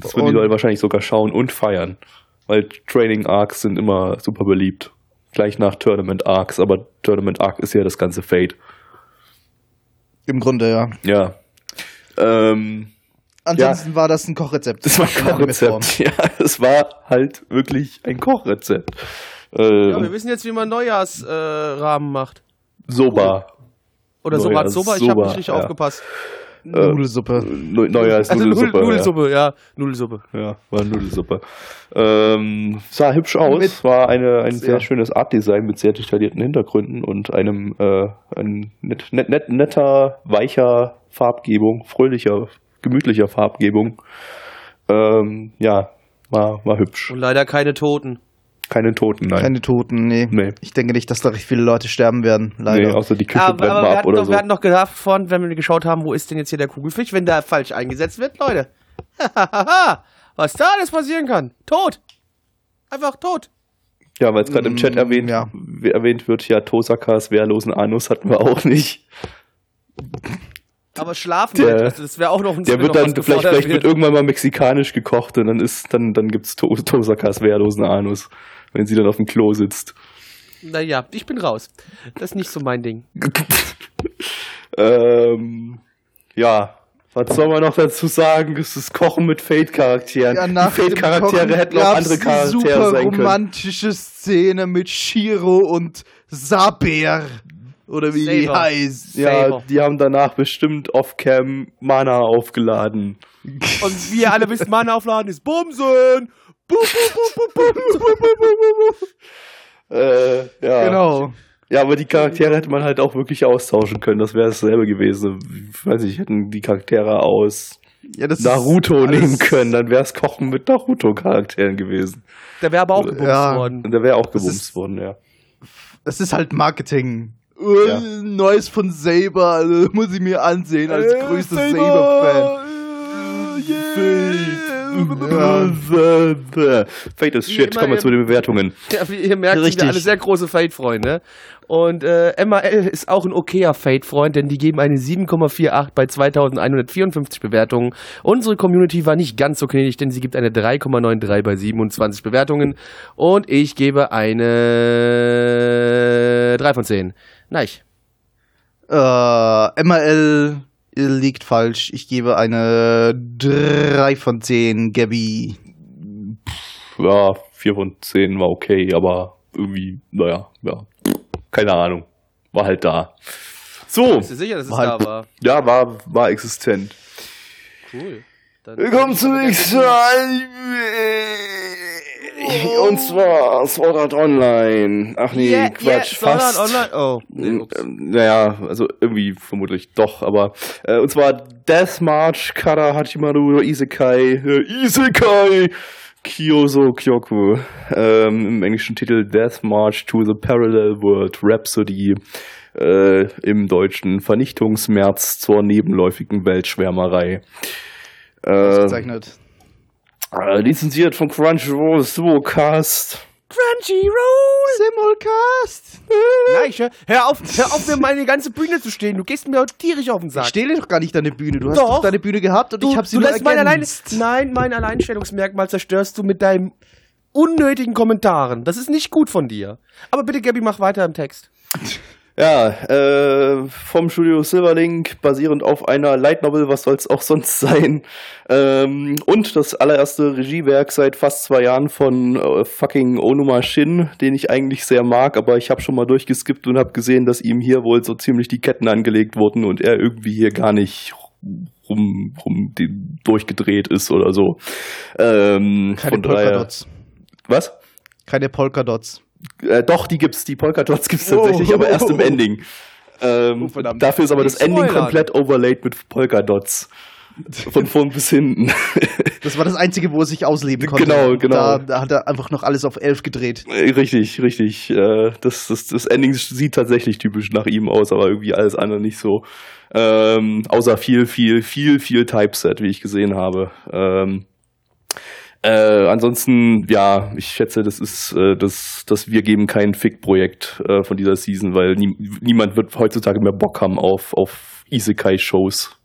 Das würden die Leute wahrscheinlich sogar schauen und feiern. Weil Training Arcs sind immer super beliebt. Gleich nach Tournament Arcs, aber Tournament Arc ist ja das ganze Fate. Im Grunde, ja. Ja. Ähm, Ansonsten war das ein Kochrezept. das war ein. Kochrezept. Ja, es war halt wirklich ein Kochrezept. Ähm, ja, wir wissen jetzt, wie man Neujahrsrahmen äh, macht. Soba. Oder so Neujahrs- Soba, ich habe Soba, nicht richtig ja. aufgepasst. Nudelsuppe. Neu- Neujahrs Also Nudelsuppe. Nudel- Nudelsuppe, ja. Nudelsuppe. Ja. war Nudelsuppe. Ähm, sah hübsch aus. Mit- war eine, ein sehr Ja. schönes Artdesign mit sehr detaillierten Hintergründen und einem äh, ein net, net, net, netter, weicher Farbgebung, fröhlicher, gemütlicher Farbgebung. Ähm, ja, war, war hübsch. Und leider keine Toten. Keine Toten, nein. Keine Toten, nee. Nee. Ich denke nicht, dass da recht viele Leute sterben werden. nee, Leider. außer die Küche Aber, brennt aber mal wir, ab hatten oder doch, so. wir hatten doch gedacht vorhin, wenn wir geschaut haben, wo ist denn jetzt hier der Kugelfisch, wenn der falsch eingesetzt wird, Leute. Was da alles passieren kann. Tot. Einfach tot. Ja, weil es gerade im Chat Mm, erwähnt, ja. erwähnt wird, ja, Tosakas wehrlosen Anus hatten wir auch nicht. Aber schlafen Der- also das wäre auch noch ein Der wird dann, vielleicht, vielleicht wird irgendwann mal mexikanisch gekocht und dann ist, dann, dann gibt's to Tosakas wehrlosen Anus, wenn sie dann auf dem Klo sitzt. Naja, ich bin raus. Das ist nicht so mein Ding. ähm, ja, was soll man noch dazu sagen? Es ist Kochen mit Fate-Charakteren. Ja, die nach dem Fate-Charaktere hätten auch andere Charaktere super sein können. romantische Szene mit Shiro und Saber oder wie Saber. die heißt. Ja, die haben danach bestimmt off-cam Mana aufgeladen. Und wie ihr alle wisst, Mana aufladen ist Bumsen! Bum, bum, bum, bum, bum, bum, bum, bum. Äh, ja. Genau. Ja, aber die Charaktere hätte man halt auch wirklich austauschen können. Das wäre dasselbe gewesen. Ich weiß nicht, hätten die Charaktere aus ja, Naruto nehmen können, dann wäre es Kochen mit Naruto-Charakteren gewesen. Der wäre aber auch also, gebumst ja. worden. Der wäre auch gebumst worden, ja. Das ist halt Marketing. Ja. Äh, Neues von Saber, also muss ich mir ansehen als Äh, größter Saber, Saber-Fan. Fate ist Wie shit, immer kommen wir im- zu den Bewertungen. Ja, wie ihr merkt, sind Richtig. wir alle sehr große Fate-Freunde. Und äh, MAL ist auch ein okayer Fate-Freund, denn die geben eine 7,48 bei 2154 Bewertungen. Unsere Community war nicht ganz so gnädig, denn sie gibt eine 3,93 bei 27 Bewertungen. Und ich gebe eine 3 von 10. Nein. Äh, MRL liegt falsch. Ich gebe eine 3 von 10, Gabby. Ja, 4 von 10 war okay, aber irgendwie, naja, ja, keine Ahnung. War halt da. So, Bist du sicher, dass es War halt- da war? ja, war, war existent. Cool. Dann Willkommen zum nächsten Und zwar Sword Art Online. Ach nee, Yeah, Quatsch, yeah, Sword Art fast. Online. Oh. Ähm, ähm, Naja, also irgendwie vermutlich doch, aber äh, und zwar Death March Kara Hachimaru Isekai äh, Isekai Kyoso Kyoku ähm, im englischen Titel Death March to the Parallel World Rhapsody äh, im deutschen Vernichtungsmärz zur nebenläufigen Weltschwärmerei. Äh, Ausgezeichnet. Äh, lizenziert von Crunchyroll Suocast. Crunchyroll! Simulcast! Nein, ich hör, hör auf, hör auf, mir meine ganze Bühne zu stehen. Du gehst mir tierisch auf den Ich Sack. stehle doch gar nicht deine Bühne. Du hast Doch. doch, deine Bühne gehabt und du, ich habe sie du nur lässt mein Allein ergänzt. Nein, mein Alleinstellungsmerkmal zerstörst du mit deinen unnötigen Kommentaren. Das ist nicht gut von dir. Aber bitte, Gabby, mach weiter im Text. Ja, äh, vom Studio Silverlink, basierend auf einer Light Novel, was soll's auch sonst sein. Ähm, und das allererste Regiewerk seit fast zwei Jahren von äh, fucking Onuma Shin, den ich eigentlich sehr mag, aber ich habe schon mal durchgeskippt und habe gesehen, dass ihm hier wohl so ziemlich die Ketten angelegt wurden und er irgendwie hier gar nicht rum, rum durchgedreht ist oder so. Ähm, Keine. Polkadots. Was? Keine Polkadots. Äh, doch, die gibt's, die Polka Dots gibt's Oh. tatsächlich, aber erst im Ending. Ähm, Oh, dafür ist aber das Ending komplett overlaid mit Polka-Dots. Von vorn bis hinten. Das war das Einzige, wo er sich ausleben konnte. Genau, genau. Da, da hat er einfach noch alles auf 11 gedreht. Äh, richtig, richtig. Äh, das, das, das Ending sieht tatsächlich typisch nach ihm aus, aber irgendwie alles andere nicht so. Ähm, außer viel, viel, viel, viel Typeset, wie ich gesehen habe. Ähm, äh, ansonsten, ja, ich schätze, das ist äh, das, das Wir geben kein Fick-Projekt äh, von dieser Season, weil nie, niemand wird heutzutage mehr Bock haben auf, auf Isekai-Shows.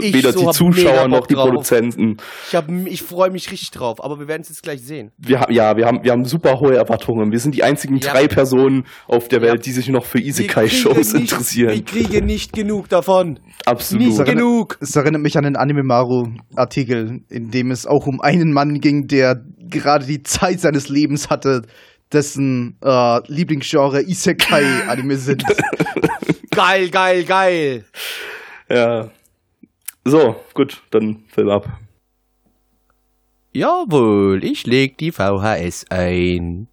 Ich Weder so die Zuschauer noch die drauf. Produzenten. Ich, hab- ich freue mich richtig drauf, aber wir werden es jetzt gleich sehen. Wir haben, ja, wir haben, wir haben super hohe Erwartungen. Wir sind die einzigen Ja. drei Personen auf der Ja. Welt, die sich noch für Isekai-Shows interessieren. Wir kriegen nicht genug davon. Absolut. Nicht genug. Es erinnert mich an den Anime-Maru-Artikel, in dem es auch um einen Mann ging, der gerade die Zeit seines Lebens hatte, dessen äh, Lieblingsgenre Isekai-Anime sind. Geil, geil, geil. Ja. So, gut, dann Film ab. Jawohl, ich leg die VHS ein.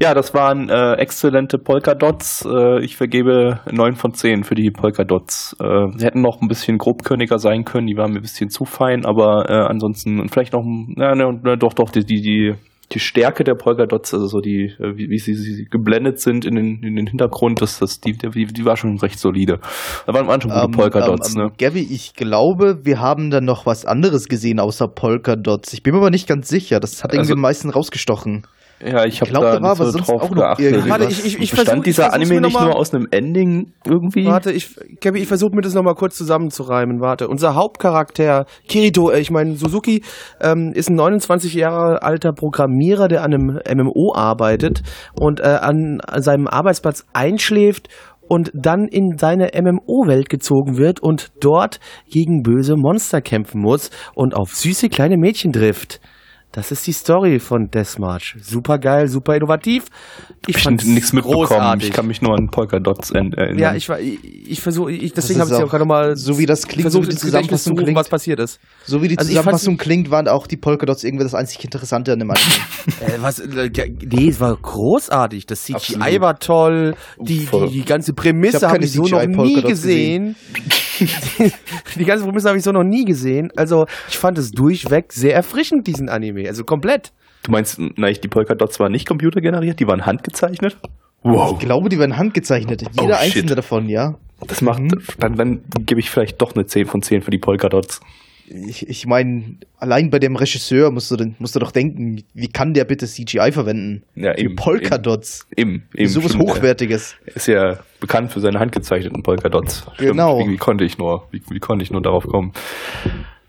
Ja, das waren äh, exzellente Polka-Dots. Äh, ich vergebe 9 von 10 für die Polka-Dots. Äh, sie hätten noch ein bisschen grobkörniger sein können, die waren mir ein bisschen zu fein, aber äh, ansonsten und vielleicht noch, na, na, na, doch, doch, die, die, die, die Stärke der Polka-Dots, also so die, äh, wie, wie sie, sie geblendet sind in den, in den Hintergrund, das, das, die, die, die war schon recht solide. Da waren, waren schon gute Polka-Dots, ähm, ne? Gavi, ich glaube, wir haben dann noch was anderes gesehen außer Polka-Dots. Ich bin mir aber nicht ganz sicher. Das hat irgendwie Also- am meisten rausgestochen. Ja, ich habe glaub, da da war nicht so aber sonst drauf auch noch geachtet. Warte, ich, ich, ich Bestand versuch, ich dieser Anime nicht nur aus einem Ending irgendwie? Warte, ich, Gabi, ich versuche mir das nochmal kurz zusammenzureimen. Warte, unser Hauptcharakter, Kirito, äh, ich meine Suzuki, ähm, ist ein 29 Jahre alter Programmierer, der an einem MMO arbeitet und äh, an, an seinem Arbeitsplatz einschläft und dann in seine MMO-Welt gezogen wird und dort gegen böse Monster kämpfen muss und auf süße kleine Mädchen trifft. Das ist die Story von Deathmarch. Super geil, super innovativ. Ich Ich habe nichts mitbekommen. großartig. Ich kann mich nur an Polka Dots erinnern. Ja, ich war, ich, ich versuche, ich, deswegen Das habe ich auch auch- gerade mal so wie das klingt, versucht, so wie die Zusammenfassung klingt. was passiert ist. So wie die Also Zusammenfassung klingt, waren auch die Polka-Dots irgendwie das einzig Interessante an dem Anime. Äh, was, äh, nee, es war großartig. Das CGI Absolut. war toll. Die, die, die ganze Ich Prämisse hab habe keine ich so noch nie CGI-Polkadots gesehen. die ganze Prämisse habe ich so noch nie gesehen. Also ich fand es durchweg sehr erfrischend, diesen Anime. Also komplett. Du meinst, nein, die Polka Dots waren nicht computergeneriert, die waren handgezeichnet? Wow. Ich glaube, die werden handgezeichnet. Jeder Oh, einzelne davon, ja. Das macht, dann, dann gebe ich vielleicht doch eine 10 von 10 für die Polka Dots. Ich, ich meine, allein bei dem Regisseur musst du, denn- musst du doch denken, wie kann der bitte CGI verwenden? Ja, eben, Polka-Dots. Eben, eben. Sowas stimmt, Hochwertiges. Er ist ja bekannt für seine handgezeichneten Polka Dots. Genau. Wie, wie konnte ich nur, wie, wie konnte ich nur darauf kommen?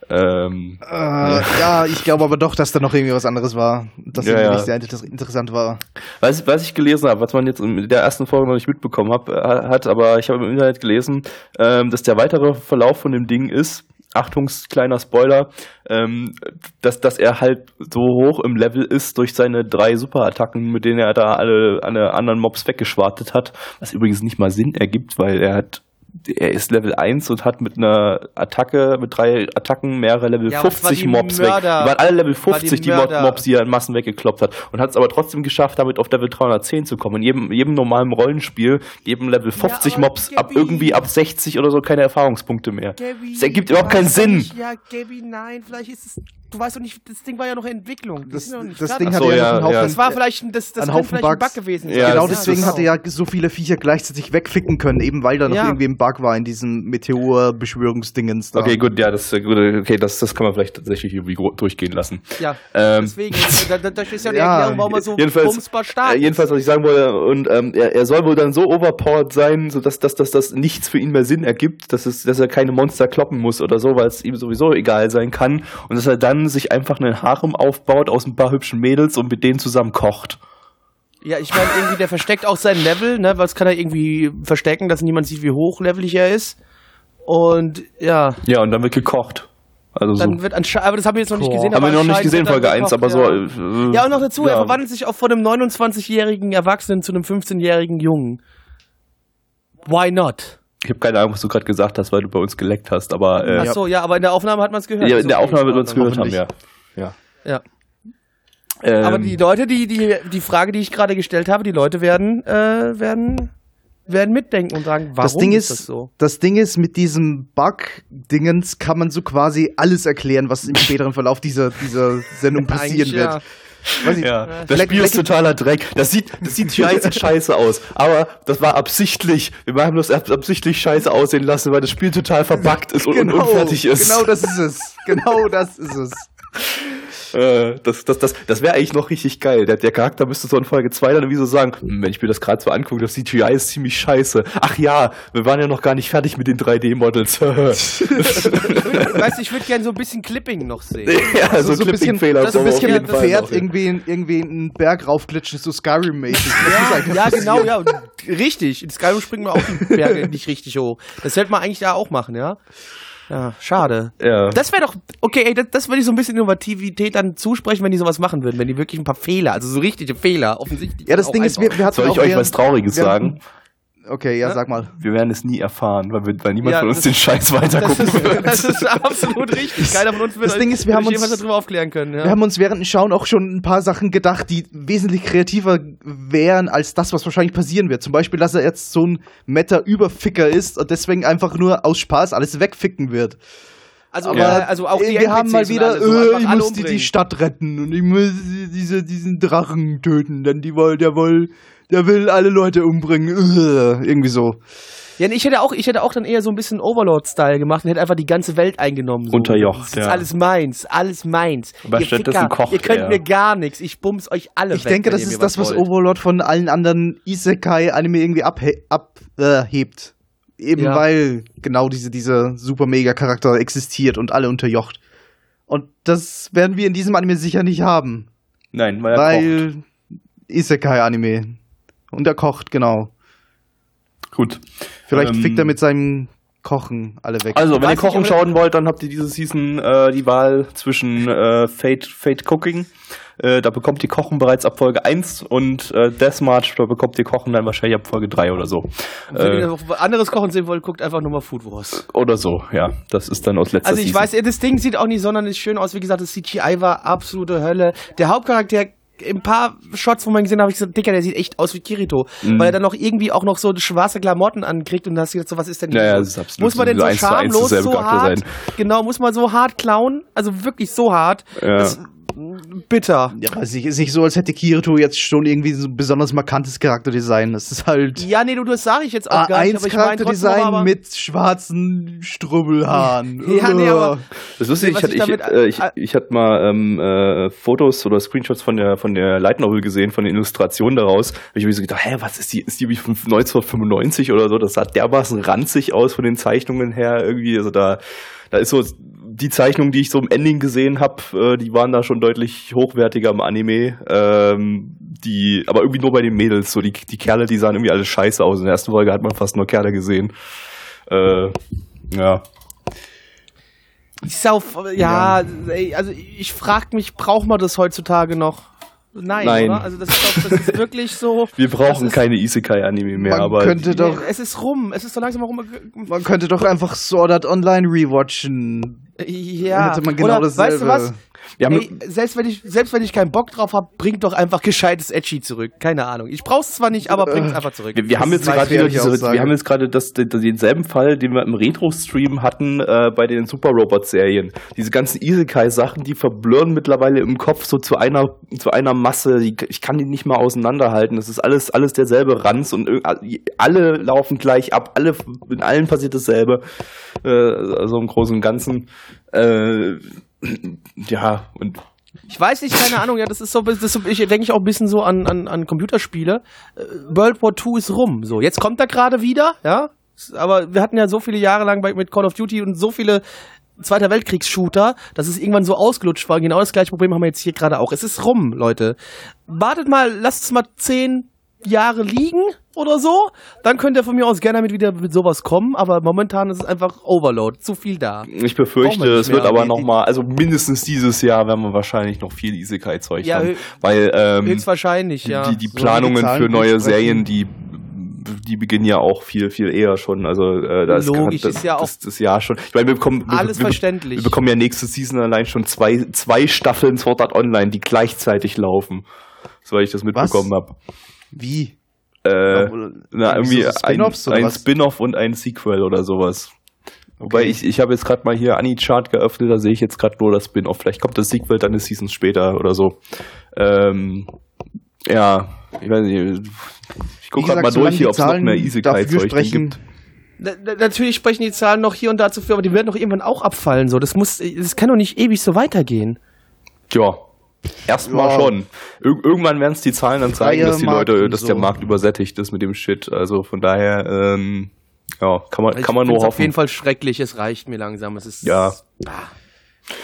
Ähm, Äh, ja, ich glaube aber doch, dass da noch irgendwie was anderes war. Das Ja, ja. nicht sehr inter interessant war. Was, was ich gelesen habe, was man jetzt in der ersten Folge noch nicht mitbekommen hab, äh, hat, aber ich habe im Internet gelesen, ähm, dass der weitere Verlauf von dem Ding ist, Achtung, kleiner Spoiler, ähm, dass, dass er halt so hoch im Level ist durch seine drei Superattacken, mit denen er da alle, alle anderen Mobs weggeschwartet hat, was übrigens nicht mal Sinn ergibt, weil er hat er ist Level 1 und hat mit einer Attacke, mit drei Attacken mehrere Level Ja, aber es war 50 die Mobs weg. Mörder- Die waren alle Level war die 50, die, Mörder- Mobs, die er in Massen weggekloppt hat. Und hat es aber trotzdem geschafft, damit auf Level 310 zu kommen. In jedem, jedem normalen Rollenspiel geben Level 50 aber Mobs ab Gabi- irgendwie ab 60 oder so keine Erfahrungspunkte mehr. Gabi, Das ergibt überhaupt keinen Sinn. Nicht, ja, Gabi, nein, vielleicht ist es. Du weißt doch nicht, das Ding war ja noch in Entwicklung. Das, das. Ding hatte so, ja, ja, noch einen Haufen, ja. Das war vielleicht ein, das, das Ein Haufen vielleicht ein Bugs. Bug gewesen Ja, genau deswegen hatte er so viele Viecher gleichzeitig wegficken können, eben weil da noch Ja. irgendwie ein Bug war in diesem Meteor-Beschwörungsdingens da. Okay, gut, ja, das, gut, okay, das, das kann man vielleicht tatsächlich irgendwie durchgehen lassen. Ja, Ähm, deswegen. Da, da, das ist ja die Ja, Erklärung, warum er so jedenfalls, bumsbar stark äh, jedenfalls, was ich sagen wollte, und ähm, er, er soll wohl dann so overpowered sein, sodass dass, dass das nichts für ihn mehr Sinn ergibt, dass, es, dass er keine Monster kloppen muss oder so, weil es ihm sowieso egal sein kann. Und dass er dann sich einfach einen Harem aufbaut aus ein paar hübschen Mädels und mit denen zusammen kocht. Ja, ich meine, irgendwie, der versteckt auch sein Level, ne? Was kann er irgendwie verstecken, dass niemand sieht, wie hochlevelig er ist. Und ja, Ja, und dann wird gekocht. Also dann so. wird anscheinend, aber das haben wir jetzt noch nicht gesehen. Haben aber wir noch nicht gesehen, Folge 1, gekocht, aber so. ja. Äh, Ja, und noch dazu, er ja. verwandelt sich auch von einem 29-jährigen Erwachsenen zu einem 15-jährigen Jungen. Why not? Ich habe keine Ahnung, was du gerade gesagt hast, weil du bei uns geleckt hast, aber äh, Ach so, ja, aber in der Aufnahme hat man es gehört. ja, in der okay. Aufnahme wird uns gehört haben, ja. ja. Ja. Ähm, Aber die Leute, die, die, die Frage, die ich gerade gestellt habe, die Leute werden, äh, werden werden mitdenken und sagen, warum das Ding ist, ist, das so? das Ding ist, mit diesem Bug-Dingens kann man so quasi alles erklären, was im späteren Verlauf dieser, dieser Sendung passieren wird. ja. Weiß ich, Ja, das Spiel ist totaler Dreck. Das sieht, das sieht scheiße, scheiße aus. Aber das war absichtlich. Wir haben das ab- absichtlich scheiße aussehen lassen, weil das Spiel total verbuggt ist und, und unfertig ist. Genau das ist es. Genau das ist es. Äh, das das, das, das wäre eigentlich noch richtig geil. Der, der Charakter müsste so in Folge 2 dann irgendwie so sagen, hm, wenn ich mir das gerade so angucke, das CGI ist ziemlich scheiße. Ach ja, wir waren ja noch gar nicht fertig mit den 3D-Models. Weißt du, ich würde gerne so ein bisschen Clipping noch sehen. ja, Also so, so ein bisschen, Clipping-Fehler. so ein bisschen mit Fall Pferd noch, ja. irgendwie, irgendwie einen Berg raufglitschen, so Skyrim-mäßig. Ja, ja genau, ja. Richtig. In Skyrim springen wir auch die Berge nicht richtig hoch. Das hätte man eigentlich da auch machen, ja. Ja, schade. Ja. Das wäre doch, okay, ey, das, das würde ich so ein bisschen Innovativität dann zusprechen, wenn die sowas machen würden, wenn die wirklich ein paar Fehler, also so richtige Fehler, offensichtlich. Ja, das Ding ist, wir, wir hatten Soll ich auch euch was Trauriges sagen? Okay, ja, sag mal. Wir werden es nie erfahren, weil, wir, weil niemand Ja, von uns das- den Scheiß das weitergucken ist, wird. das ist absolut richtig. Keiner von uns wird Das Ding ist, wir haben uns- darüber aufklären können. Ja. Wir haben uns während dem Schauen auch schon ein paar Sachen gedacht, die wesentlich kreativer wären als das, was wahrscheinlich passieren wird. Zum Beispiel, dass er jetzt so ein Meta-Überficker ist und deswegen einfach nur aus Spaß alles wegficken wird. also, Aber ja, also auch die wir haben mal NPCs wieder, so, äh, ich muss die, die. Stadt retten und ich muss diese, diesen Drachen töten, denn die wollen, der will, der will alle Leute umbringen. Irgendwie so. Ja, ich hätte auch, ich hätte auch dann eher so ein bisschen Overlord-Style gemacht und hätte einfach die ganze Welt eingenommen. So. Unterjocht, Das ist ja. alles meins, alles meins. Aber ihr stattdessen Ficker, kocht ihr könnt er. mir gar nichts. Ich bums euch alle Ich weg, denke, das ist mir das, was wollt. Overlord von allen anderen Isekai-Anime irgendwie abhebt. Ab, äh. Eben Ja. weil genau diese, dieser super mega Charakter existiert und alle unterjocht. Und das werden wir in diesem Anime sicher nicht haben. Nein, weil er weil Isekai-Anime. Und er kocht, genau. Gut. Vielleicht Ähm, fickt er mit seinem Kochen alle weg. Also, wenn ihr Kochen schauen wollt, dann habt ihr diese Season äh, die Wahl zwischen äh, Fate, Fate Cooking. Äh, da bekommt ihr Kochen bereits ab Folge 1 und äh, Deathmarch, da bekommt ihr Kochen dann wahrscheinlich ab Folge 3 oder so. Wenn Äh, ihr noch anderes Kochen sehen wollt, guckt einfach nur mal Food Wars. oder so, ja. Das ist dann aus letzter Also ich Season. weiß, das Ding sieht auch nicht sonderlich schön aus. Wie gesagt, das CGI war absolute Hölle. Der Hauptcharakter, ein paar Shots, wo man gesehen hat, habe ich gesagt, Dicker, der sieht echt aus wie Kirito. Mhm. Weil er dann noch irgendwie auch noch so schwarze Klamotten ankriegt und da hast du gedacht, so was ist denn hier Ja, ja, so? absolut Muss man so denn so schamlos, so hart, sein. genau, muss man so hart klauen? Also wirklich so hart. Ja. Das, bitter. ja, weiß nicht, ist nicht so, als hätte Kirito jetzt schon irgendwie so ein besonders markantes Charakterdesign. Das ist halt Ja, nee, du, das sage ich jetzt auch gar nicht, A1 aber ich Charakterdesign aber, mit schwarzen Strubbelhaaren. Ja, nee, aber- Das ist lustig, Was ich, hatte, ich ich, damit- äh, ich, ich hatte mal ähm, äh, Fotos oder Screenshots von der von der Light Novel gesehen, von den Illustrationen daraus. Hab ich mir so gedacht, hä, was ist die? Ist die wie von 1995 oder so? Das sah dermaßen ranzig aus von den Zeichnungen her irgendwie. Also da, da ist so die Zeichnungen, die ich so im Ending gesehen habe, äh, die waren da schon deutlich hochwertiger im Anime. Ähm, die, aber irgendwie nur bei den Mädels. So die, die Kerle, die sahen irgendwie alle scheiße aus. In der ersten Folge hat man fast nur Kerle gesehen. Äh, ja. Ist auf, ja, ey, also ich frag mich, braucht man das heutzutage noch? Nein, Nein. oder? Also das ist, doch, das ist wirklich so. Wir brauchen ist, keine Isekai-Anime mehr, Man aber könnte doch, Es ist rum, es ist so langsam rum. man könnte doch einfach Sword Art Online rewatchen. Ja. hätte man genau oder, Weißt du dasselbe. was? Ey, selbst wenn ich selbst wenn ich keinen Bock drauf habe, bringt doch einfach gescheites Edgy zurück. Keine Ahnung. Ich brauch's zwar nicht, aber bringt's einfach zurück. wir, wir haben jetzt gerade wieder diese, wir haben jetzt gerade das, den- denselben Fall, den wir im Retro-Stream hatten äh, bei den Super Robot-Serien. Diese ganzen Isekai-Sachen, die verblurren mittlerweile im Kopf so zu einer zu einer Masse. Ich kann die nicht mal auseinanderhalten. Das ist alles alles derselbe Ranz und alle laufen gleich ab. Alle in allen passiert dasselbe. Äh, also im Großen und Ganzen. Äh, ja und Ich weiß nicht, keine Ahnung, ja, das ist so, das ist so ich denke ich auch ein bisschen so an, an, an Computerspiele. Äh, World War II ist rum. So, jetzt kommt er gerade wieder, ja. Aber wir hatten ja so viele Jahre lang bei, mit Call of Duty und so viele Zweiter Weltkriegs-Shooter, dass es irgendwann so ausgelutscht war. Genau das gleiche Problem haben wir jetzt hier gerade auch. Es ist rum, Leute. Wartet mal, lasst es mal zehn Jahre liegen oder so. Dann könnt ihr von mir aus gerne mit wieder mit sowas kommen. Aber momentan ist es einfach Overload. Zu viel da. Ich befürchte, es wird aber aber noch mal, also mindestens dieses Jahr werden wir wahrscheinlich noch viel Isekai-Zeug Ja, haben, weil ähm, Höchstwahrscheinlich, ja. die, die So, Planungen Zahlen für neue. Serien, die die beginnen ja auch viel viel eher schon. Also äh, da ist Logisch, das, ist ja auch das, das Jahr schon. Ich meine, wir bekommen wir, Alles wir, verständlich. Wir bekommen ja nächste Season allein schon zwei zwei Staffeln Sword Art Online, die gleichzeitig laufen, soweit ich das mitbekommen habe. Wie? Äh, na, irgendwie so ein, ein? Spin-off und ein Sequel oder sowas. Wobei ich, ich habe jetzt gerade mal hier Anichart geöffnet, da sehe ich jetzt gerade nur das Spin-off. Vielleicht kommt das Sequel dann eine Season später oder so. Ähm, ja, ich weiß nicht. Ich gucke gerade mal durch hier, die ob es noch Zahlen mehr Isekai-Zeug gibt. Na, na, natürlich sprechen die Zahlen noch hier und da dafür, aber die werden doch irgendwann auch abfallen. So, das muss, das kann doch nicht ewig so weitergehen. Ja. Erstmal Ja. schon. Ir irgendwann werden es die Zahlen dann zeigen, dass die Leute, dass so. der Markt übersättigt ist mit dem Shit. Also von daher, ähm, ja, kann man, Ich kann man nur hoffen. auf jeden Fall schrecklich. Es reicht mir langsam. Es ist Ja.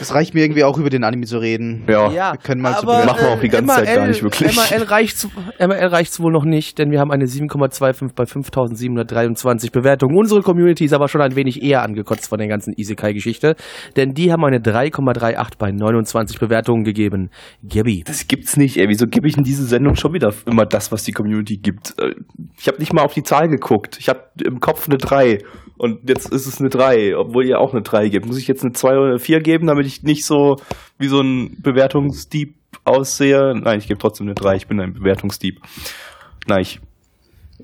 Es reicht mir irgendwie auch über den Anime zu reden. Ja. Ja, Wir können mal zu aber, Machen wir auch die ganze Zeit gar nicht wirklich. MRL reicht's, MRL reicht's wohl noch nicht, denn wir haben eine 7,25 bei 5723 Bewertungen. Unsere Community ist aber schon ein wenig eher angekotzt von der ganzen Isekai-Geschichte, denn die haben eine 3,38 bei 29 Bewertungen gegeben. Gabby. Das gibt's nicht, ey. Wieso gebe ich in diese Sendung schon wieder immer das, was die Community gibt? Äh, Ich habe nicht mal auf die Zahl geguckt. Ich habe im Kopf eine 3. Und jetzt ist es eine 3, obwohl ihr auch eine 3 gebt. Muss ich jetzt eine 2 oder eine 4 geben, damit ich nicht so wie so ein Bewertungsdieb aussehe? Nein, ich gebe trotzdem eine 3. Ich bin ein Bewertungsdieb. Nein, ich.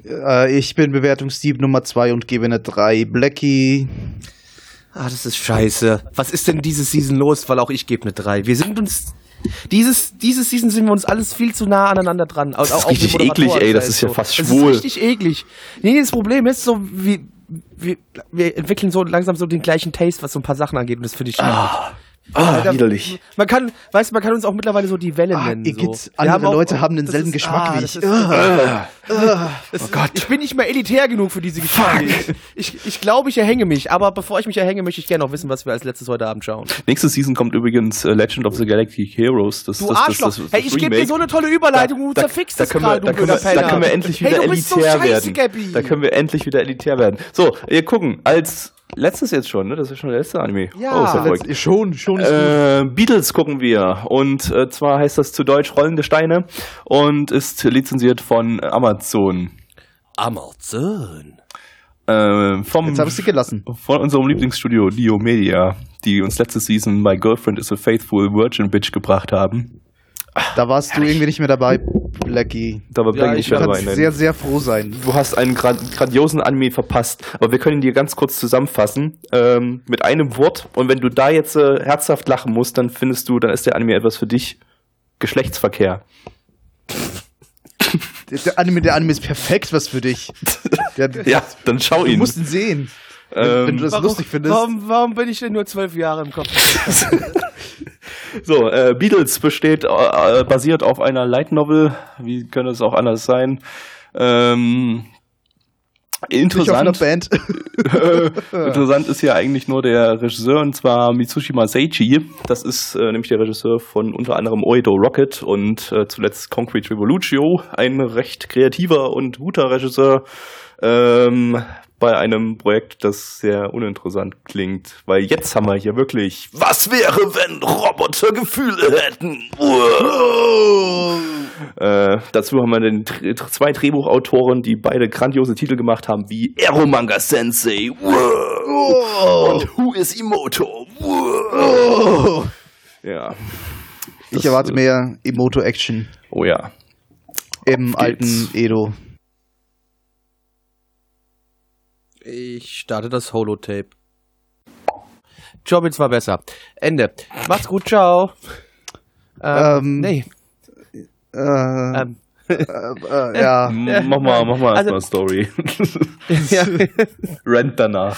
Äh, ich bin Bewertungsdieb Nummer 2 und gebe eine 3. Blackie. Ah, das ist scheiße. Was ist denn diese Season los? Weil auch ich gebe eine 3. Wir sind uns. Dieses, dieses Season sind wir uns alles viel zu nah aneinander dran. Das ist richtig eklig, ey. Das ist ja fast Das schwul. ist richtig eklig. Nee, das Problem ist so, wir, wir, wir entwickeln so langsam so den gleichen Taste, was so ein paar Sachen angeht. Und das finde ich schwierig. Ah, Alter, widerlich. Man kann, weißt du, man kann uns auch mittlerweile so die Welle Ah, nennen. ihr so. andere auch- Leute haben denselben ist- Geschmack ah, wie ich. ist- Ah. das ist, Ich bin nicht mehr elitär genug für diese Geschichte. Ich, ich glaube, ich erhänge mich. Aber bevor ich mich erhänge, möchte ich gerne noch wissen, was wir als letztes heute Abend schauen. Nächste Season kommt übrigens äh, Legend of the Galactic Heroes. Das, Du das, Arschloch. das, das, das hey, ich gebe dir so eine tolle Überleitung, du Da- zerfickst da es können wir- gerade, du da können wir- Da können wir endlich hey, wieder du bist so elitär scheiße, werden. Gabby. Da können wir endlich wieder elitär werden. So, wir gucken. Als letztes jetzt schon, ne? Das ist schon der letzte Anime. Ja. Oh, ist ja. Letzt, schon, schon ist. Äh, Beatles gucken wir und äh, zwar heißt das zu Deutsch Rollende Steine und ist lizenziert von Amazon. Amazon. Äh, vom, Jetzt habe ich sie gelassen. von unserem Lieblingsstudio Dio Media, die uns letzte Season My Girlfriend is a Faithful Virgin Bitch gebracht haben. Da warst du irgendwie nicht mehr dabei, Blackie. Da war Ja, Blackie ich nicht mehr Du dabei. nein. sehr, sehr froh sein. Du hast einen gran grandiosen Anime verpasst, aber wir können ihn dir ganz kurz zusammenfassen ähm, mit einem Wort. Und wenn du da jetzt äh, herzhaft lachen musst, dann findest du, dann ist der Anime etwas für dich. Geschlechtsverkehr. Der, der, Anime, der Anime ist perfekt, was für dich. Der, Ja, dann schau Du ihn. musst ihn sehen. Ähm, wenn du das lustig findest. Warum, warum bin ich denn nur zwölf Jahre im Kopf? So, äh, Beatles besteht, äh, basiert auf einer Light Novel. Wie könnte es auch anders sein? Ähm, interessant. Band. Interessant ist hier eigentlich nur der Regisseur und zwar Mitsushima Seichi. Das ist äh, nämlich der Regisseur von unter anderem Oedo Rocket und äh, zuletzt Concrete Revolution. Ein recht kreativer und guter Regisseur ähm, bei einem Projekt, das sehr uninteressant klingt. Weil jetzt haben wir hier wirklich, was wäre, wenn Roboter Gefühle hätten? Uah. Äh, dazu haben wir den, zwei Drehbuchautoren, die beide grandiose Titel gemacht haben, wie Eromanga Sensei Uah. und Who is Imoto. Uah. Ja. Ich Das, erwarte äh, mehr Emoto-Action Oh ja. im geht's. alten Edo. Ich starte das Holotape. Jobits war besser. Ende. Macht's gut, ciao. Ähm, nee. Äh, Ähm, äh, äh, ja. Mach mal, mach mal Also- erstmal Story. ja. Rent danach.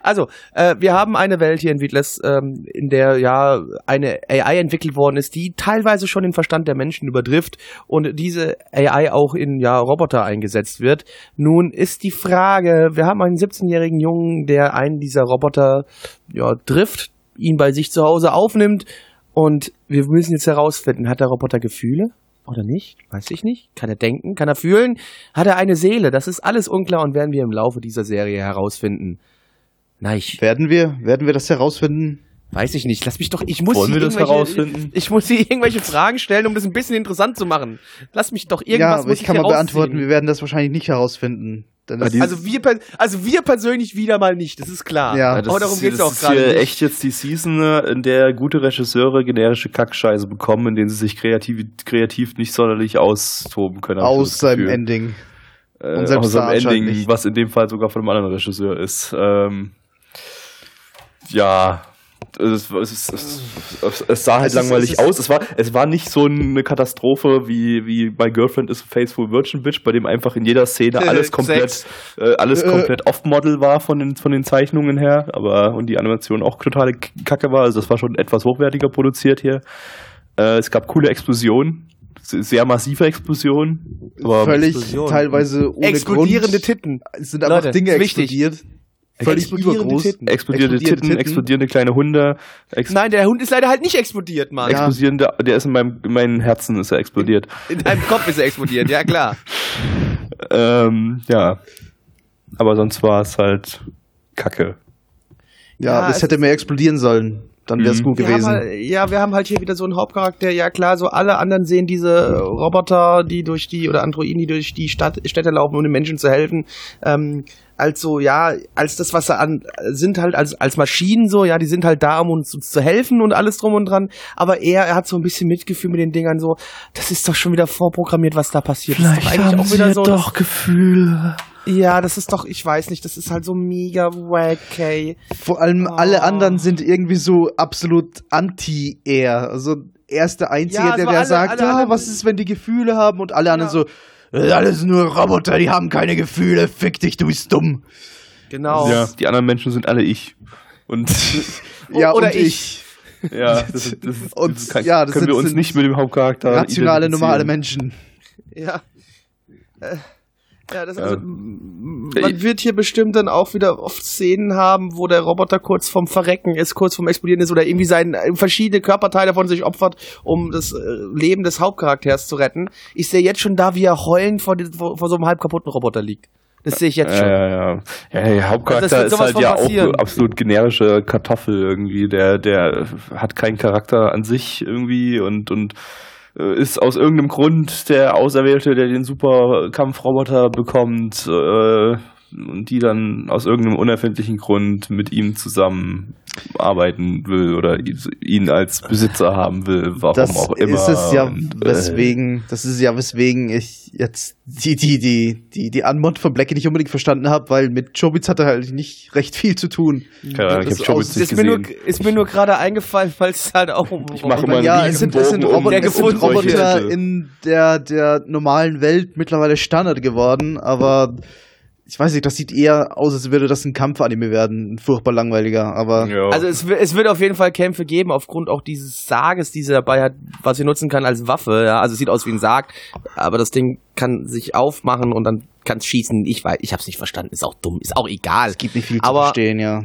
Also, äh, wir haben eine Welt hier in Weedless, ähm, in der ja eine AI entwickelt worden ist, die teilweise schon den Verstand der Menschen übertrifft und diese AI auch in ja Roboter eingesetzt wird. Nun ist die Frage, wir haben einen 17-jährigen Jungen, der einen dieser Roboter ja trifft, ihn bei sich zu Hause aufnimmt und wir müssen jetzt herausfinden, hat der Roboter Gefühle? Oder nicht? Weiß ich nicht. Kann er denken? Kann er fühlen? Hat er eine Seele? Das ist alles unklar und werden wir im Laufe dieser Serie herausfinden. Nein, ich Werden wir, werden wir das herausfinden? weiß ich nicht. Lass mich doch, ich muss Wollen hier wir das irgendwelche- herausfinden? Ich muss hier irgendwelche Fragen stellen, um das ein bisschen interessant zu machen. Lass mich doch irgendwas ja, aber muss ich kann mal beantworten, wir werden das wahrscheinlich nicht herausfinden. Also wir, per- also wir persönlich wieder mal nicht, das ist klar. Ja. Ja, das Aber darum ist, geht's das auch ist gerade hier nicht. echt jetzt die Season, äh, in der gute Regisseure generische Kackscheiße bekommen, in denen sie sich kreativ, kreativ nicht sonderlich austoben können. aus seinem. Ending. Äh, Und selbst dem anscheinend Ending, nicht. was in dem Fall sogar von einem anderen Regisseur ist. Ähm, ja, es, es, es, es, es sah halt Es ist- langweilig aus. Es war, es war nicht so eine Katastrophe wie, wie bei Girlfriend is a Faithful Virgin Bitch, bei dem einfach in jeder Szene alles komplett, äh, alles Äh. komplett off-Model war von den, von den Zeichnungen her, aber und die Animation auch totale Kacke war. Also das war schon etwas hochwertiger produziert hier. Äh, es gab coole Explosionen, se- sehr massive Explosionen. Aber Völlig Explosion. teilweise ohne Explodierende Grund. Titten. Es sind einfach Leute, Dinge ist wichtig. Völlig Explodierende übergroß. Titten. explodierende, Explodierende Titten, Titten. explodierende kleine Hunde, ex Nein, der Hund ist leider halt nicht explodiert, Mann. Ja. explodierende, der ist in meinem, in meinem Herzen ist er explodiert. In deinem Kopf ist er explodiert, ja klar. ähm, ja. Aber sonst war es halt Kacke. Ja, Ja, es es hätte mehr explodieren sollen. Dann wäre es Mhm. gut Wir gewesen. halt, ja, wir haben halt hier wieder so einen Hauptcharakter. Ja klar, so alle anderen sehen diese Roboter, die durch die oder Androiden, die durch die Stadt, Städte laufen, um den Menschen zu helfen. Ähm, als so, ja, als das, was sie an sind halt als, als Maschinen so, ja, die sind halt da, um uns, uns zu helfen und alles drum und dran. Aber er, er hat so ein bisschen Mitgefühl mit den Dingern so, das ist doch schon wieder vorprogrammiert, was da passiert. das ist doch eigentlich auch wieder so. das- Gefühle. ja, das ist doch, ich weiß nicht, das ist halt so mega wacky. Vor allem Oh. alle anderen sind irgendwie so absolut anti-er. Also er ist der Einzige, Ja, der, also der alle- sagt, alle ja, anderen- was ist, wenn die Gefühle haben und alle anderen Ja. so, "Äh, alles nur Roboter, die haben keine Gefühle, fick dich, du bist dumm. Genau. Ja, die anderen Menschen sind alle ich. Und Ja, oder und ich. ich. ja, das, ist- das, ist- Und, das kann, ja, das können wir sind- uns nicht mit dem Hauptcharakter Rationale, normale Menschen. Ja. Äh, Ja, das also, m- man wird hier bestimmt dann auch wieder oft Szenen haben, wo der Roboter kurz vorm Verrecken ist, kurz vorm Explodieren ist oder irgendwie sein, äh, verschiedene Körperteile von sich opfert, um das äh, Leben des Hauptcharakters zu retten. Ich sehe jetzt schon da, wie er heulend vor, vor, so einem halb kaputten Roboter liegt. Das sehe ich jetzt schon. Ja, ja, ja. ja der Das Hauptcharakter wird ist halt ja passieren. auch absolut generische Kartoffel irgendwie. Der, der hat keinen Charakter an sich irgendwie und, und ist aus irgendeinem Grund der Auserwählte, der den super Kampfroboter bekommt äh, und die dann aus irgendeinem unerfindlichen Grund mit ihm zusammen arbeiten will oder ihn als Besitzer haben will, warum Das auch immer. ist es ja, Und, äh, weswegen, das ist ja, weswegen ich jetzt die, die, die, die, die Anmod von Blackie nicht unbedingt verstanden habe, weil mit Chobits hat er halt nicht recht viel zu tun. keine Ahnung, ich das hab Chobits nicht Ist mir, nur, gesehen. ist mir nur gerade eingefallen, weil es halt auch um Ich mache immer einen Ja, es sind, es sind, Riesenbogen um Roboter, es sind Roboter in der, der normalen Welt mittlerweile Standard geworden, aber ich weiß nicht, das sieht eher aus, als würde das ein Kampfanime werden. Furchtbar langweiliger, aber Ja. Also es, es wird auf jeden Fall Kämpfe geben, aufgrund auch dieses Sarges, die sie dabei hat, was sie nutzen kann als Waffe. Ja? Also es sieht aus wie ein Sarg, aber das Ding kann sich aufmachen und dann kann es schießen. Ich weiß, ich habe es nicht verstanden. Ist auch dumm, ist auch egal. es gibt nicht viel Aber- zu verstehen, ja.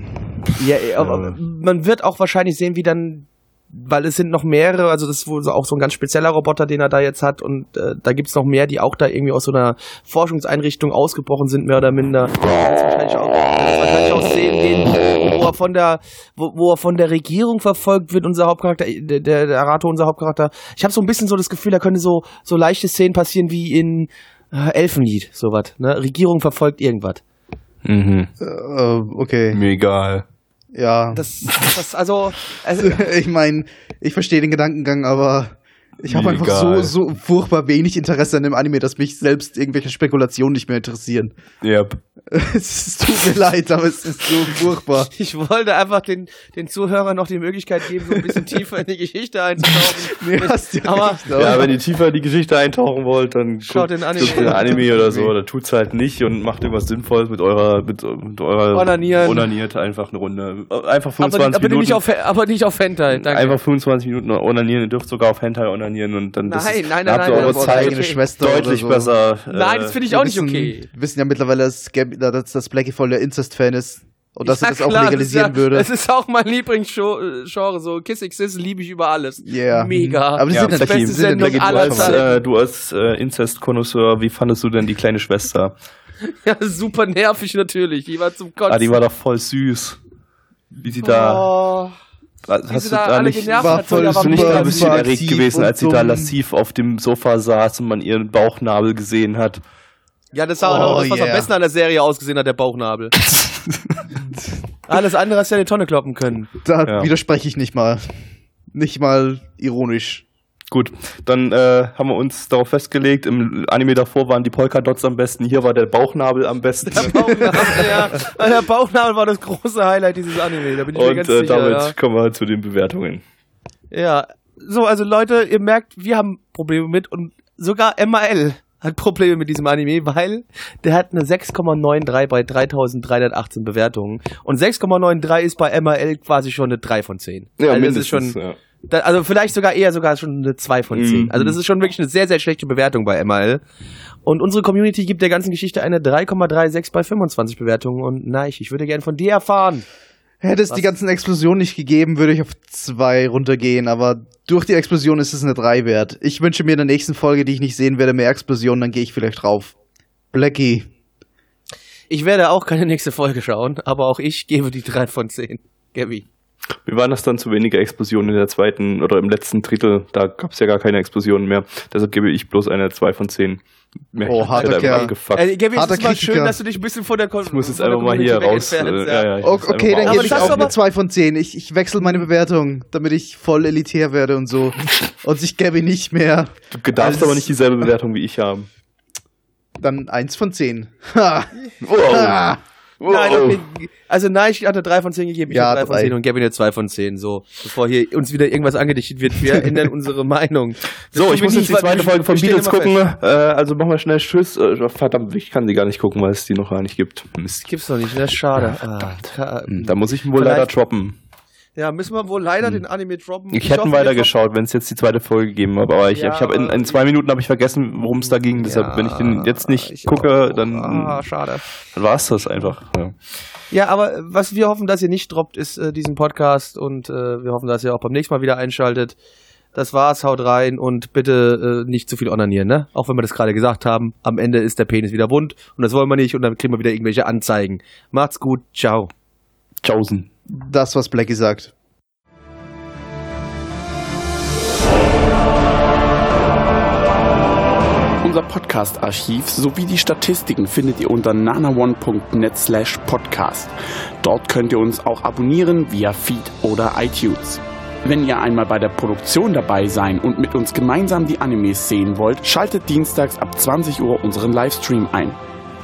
Ja, aber man wird auch wahrscheinlich sehen, wie dann, weil es sind noch mehrere, also das ist wohl so auch so ein ganz spezieller Roboter, den er da jetzt hat und äh, da gibt's noch mehr, die auch da irgendwie aus so einer Forschungseinrichtung ausgebrochen sind, mehr oder minder. Da wird's wahrscheinlich auch, da wird's wahrscheinlich auch Szenen gehen, wo er von der, wo, wo er von der Regierung verfolgt wird, unser Hauptcharakter, der, der, der Arato, unser Hauptcharakter. Ich habe so ein bisschen so das Gefühl, da können so, so leichte Szenen passieren wie in äh, Elfenlied, sowas. Ne? Regierung verfolgt irgendwas. mhm. Äh, okay, Mir egal. Ja. Das, das also, also ich meine, ich verstehe den Gedankengang, aber ich habe einfach so, so furchtbar wenig Interesse an dem Anime, dass mich selbst irgendwelche Spekulationen nicht mehr interessieren. Yep. es tut mir leid, aber es ist so furchtbar. Ich wollte einfach den, den Zuhörern noch die Möglichkeit geben, so ein bisschen tiefer in die Geschichte einzutauchen. Nee, hast ja aber recht, Ja, wenn ihr tiefer in die Geschichte eintauchen wollt, dann Schaut den Anime. guckt den Anime oder so, oder tut's halt nicht und macht irgendwas Sinnvolles mit eurer, mit, mit eurer Onanieren. Onaniert einfach eine Runde. Einfach aber, 25 aber, Minuten. nicht auf, aber nicht auf Hentai, danke. einfach 25 Minuten onanieren, ihr dürft sogar auf Hentai onanieren und dann das Nein, ist, nein, nein, habt ihr nein, eure das ist Zeit okay. Schwester deutlich so. besser. Nein, das äh, finde ich Wir auch nicht wissen, okay. Wir wissen ja mittlerweile, dass, dass, Blackie voll der Incest-Fan ist und dass Ja, er das auch klar, legalisieren das ist ja, würde. Das ist auch mein Lieblingsgenre, so Kiss Exist liebe ich über alles. Yeah. Mega. Aber die Ja, sind das dann beste die sind Sendung Du aller als, Zeiten. äh, du als äh, Inzest-Konnoisseur, wie fandest du denn die kleine Schwester? Ja, super nervig natürlich. Die war zum Kotzen. Ah, die war doch voll süß. Wie sie da. Hast du da da alle nicht, war voll du nicht ein bisschen erregt gewesen, als sie da lassiv auf dem Sofa saß und man ihren Bauchnabel gesehen hat? Ja, das war auch Oh, das, was am yeah. besten an der Serie ausgesehen hat, der Bauchnabel. Alles andere hast du ja in die Tonne kloppen können. Da Ja. widerspreche ich nicht mal. Nicht mal ironisch. Gut, dann äh, haben wir uns darauf festgelegt, im Anime davor waren die Polka-Dots am besten, hier war der Bauchnabel am besten. Der Bauchnabel, ja. Der Bauchnabel war das große Highlight dieses Anime, da bin ich mir Und ganz äh, sicher. damit ja. kommen wir zu den Bewertungen. Ja, so, also Leute, ihr merkt, wir haben Probleme mit und sogar MAL hat Probleme mit diesem Anime, weil der hat eine 6,93 bei 3318 Bewertungen und 6,93 ist bei MAL quasi schon eine 3 von 10. also das ist schon, ja. Da, also vielleicht sogar eher sogar schon eine 2 von 10. Mhm. Also das ist schon wirklich eine sehr, sehr schlechte Bewertung bei MAL. Und unsere Community gibt der ganzen Geschichte eine 3,36 bei 25 Bewertungen und nein, ich würde gerne von dir erfahren. Hätte es Was? die ganzen Explosionen nicht gegeben, würde ich auf zwei runtergehen, aber durch die Explosion ist es eine drei wert. Ich wünsche mir in der nächsten Folge, die ich nicht sehen werde, mehr Explosionen, dann gehe ich vielleicht drauf. Blackie. Ich werde auch keine nächste Folge schauen, aber auch ich gebe die 3 von 10. Gabby. Mir waren das dann zu wenige Explosionen in der zweiten oder im letzten Drittel. Da gab es ja gar keine Explosionen mehr. Deshalb gebe ich bloß eine 2 von 10. Mir Oh, hat harter Kerl. Äh, Gabby, es Harter ist mal schön, dass du dich ein bisschen von der Kon ich muss jetzt einfach mal hier raus. Äh, ja, ja, Okay, mal dann gebe ich auch aber- eine 2 von 10. Ich, ich wechsle meine Bewertung, damit ich voll elitär werde und so. und sich Gabby nicht mehr. Du darfst aber nicht dieselbe Bewertung wie ich haben. Dann 1 von 10. Ha. Wow. Nein, Wow. okay. also nein, ich hatte 3 von 10 gegeben, ich Ja, hatte 3 von drei. 10 und Gabby eine 2 von 10. So, bevor hier uns wieder irgendwas angedichtet wird, wir ändern unsere Meinung. Das So, ich muss jetzt die zweite Folge von Beatles gucken. Äh, also machen wir schnell Tschüss. Äh, verdammt, ich kann sie gar nicht gucken, weil es die noch gar nicht gibt. Mist. Gibt's doch nicht, ne? Schade. Ah, ka- Hm, Da muss ich ihn wohl Vielleicht- leider droppen. Ja, müssen wir wohl leider den Anime droppen. Ich hätte hoffe, weiter wir geschaut, wenn es jetzt die zweite Folge gegeben hat. Aber ich, Ja, ich habe in, in zwei Minuten habe ich vergessen, worum es da ging. Deshalb, wenn ich den jetzt nicht ich gucke, auch. dann, Ah, schade. dann war es das einfach. Ja. Ja, aber was wir hoffen, dass ihr nicht droppt, ist äh, diesen Podcast und äh, wir hoffen, dass ihr auch beim nächsten Mal wieder einschaltet. Das war's, haut rein und bitte äh, nicht zu viel onanieren, ne? Auch wenn wir das gerade gesagt haben, am Ende ist der Penis wieder bunt und das wollen wir nicht und dann kriegen wir wieder irgendwelche Anzeigen. Macht's gut, ciao. Tschaußen. Das, was Blackie sagt. Unser Podcast-Archiv sowie die Statistiken findet ihr unter nanaone.net slash podcast. Dort könnt ihr uns auch abonnieren via Feed oder iTunes. Wenn ihr einmal bei der Produktion dabei sein und mit uns gemeinsam die Animes sehen wollt, schaltet dienstags ab 20 Uhr unseren Livestream ein.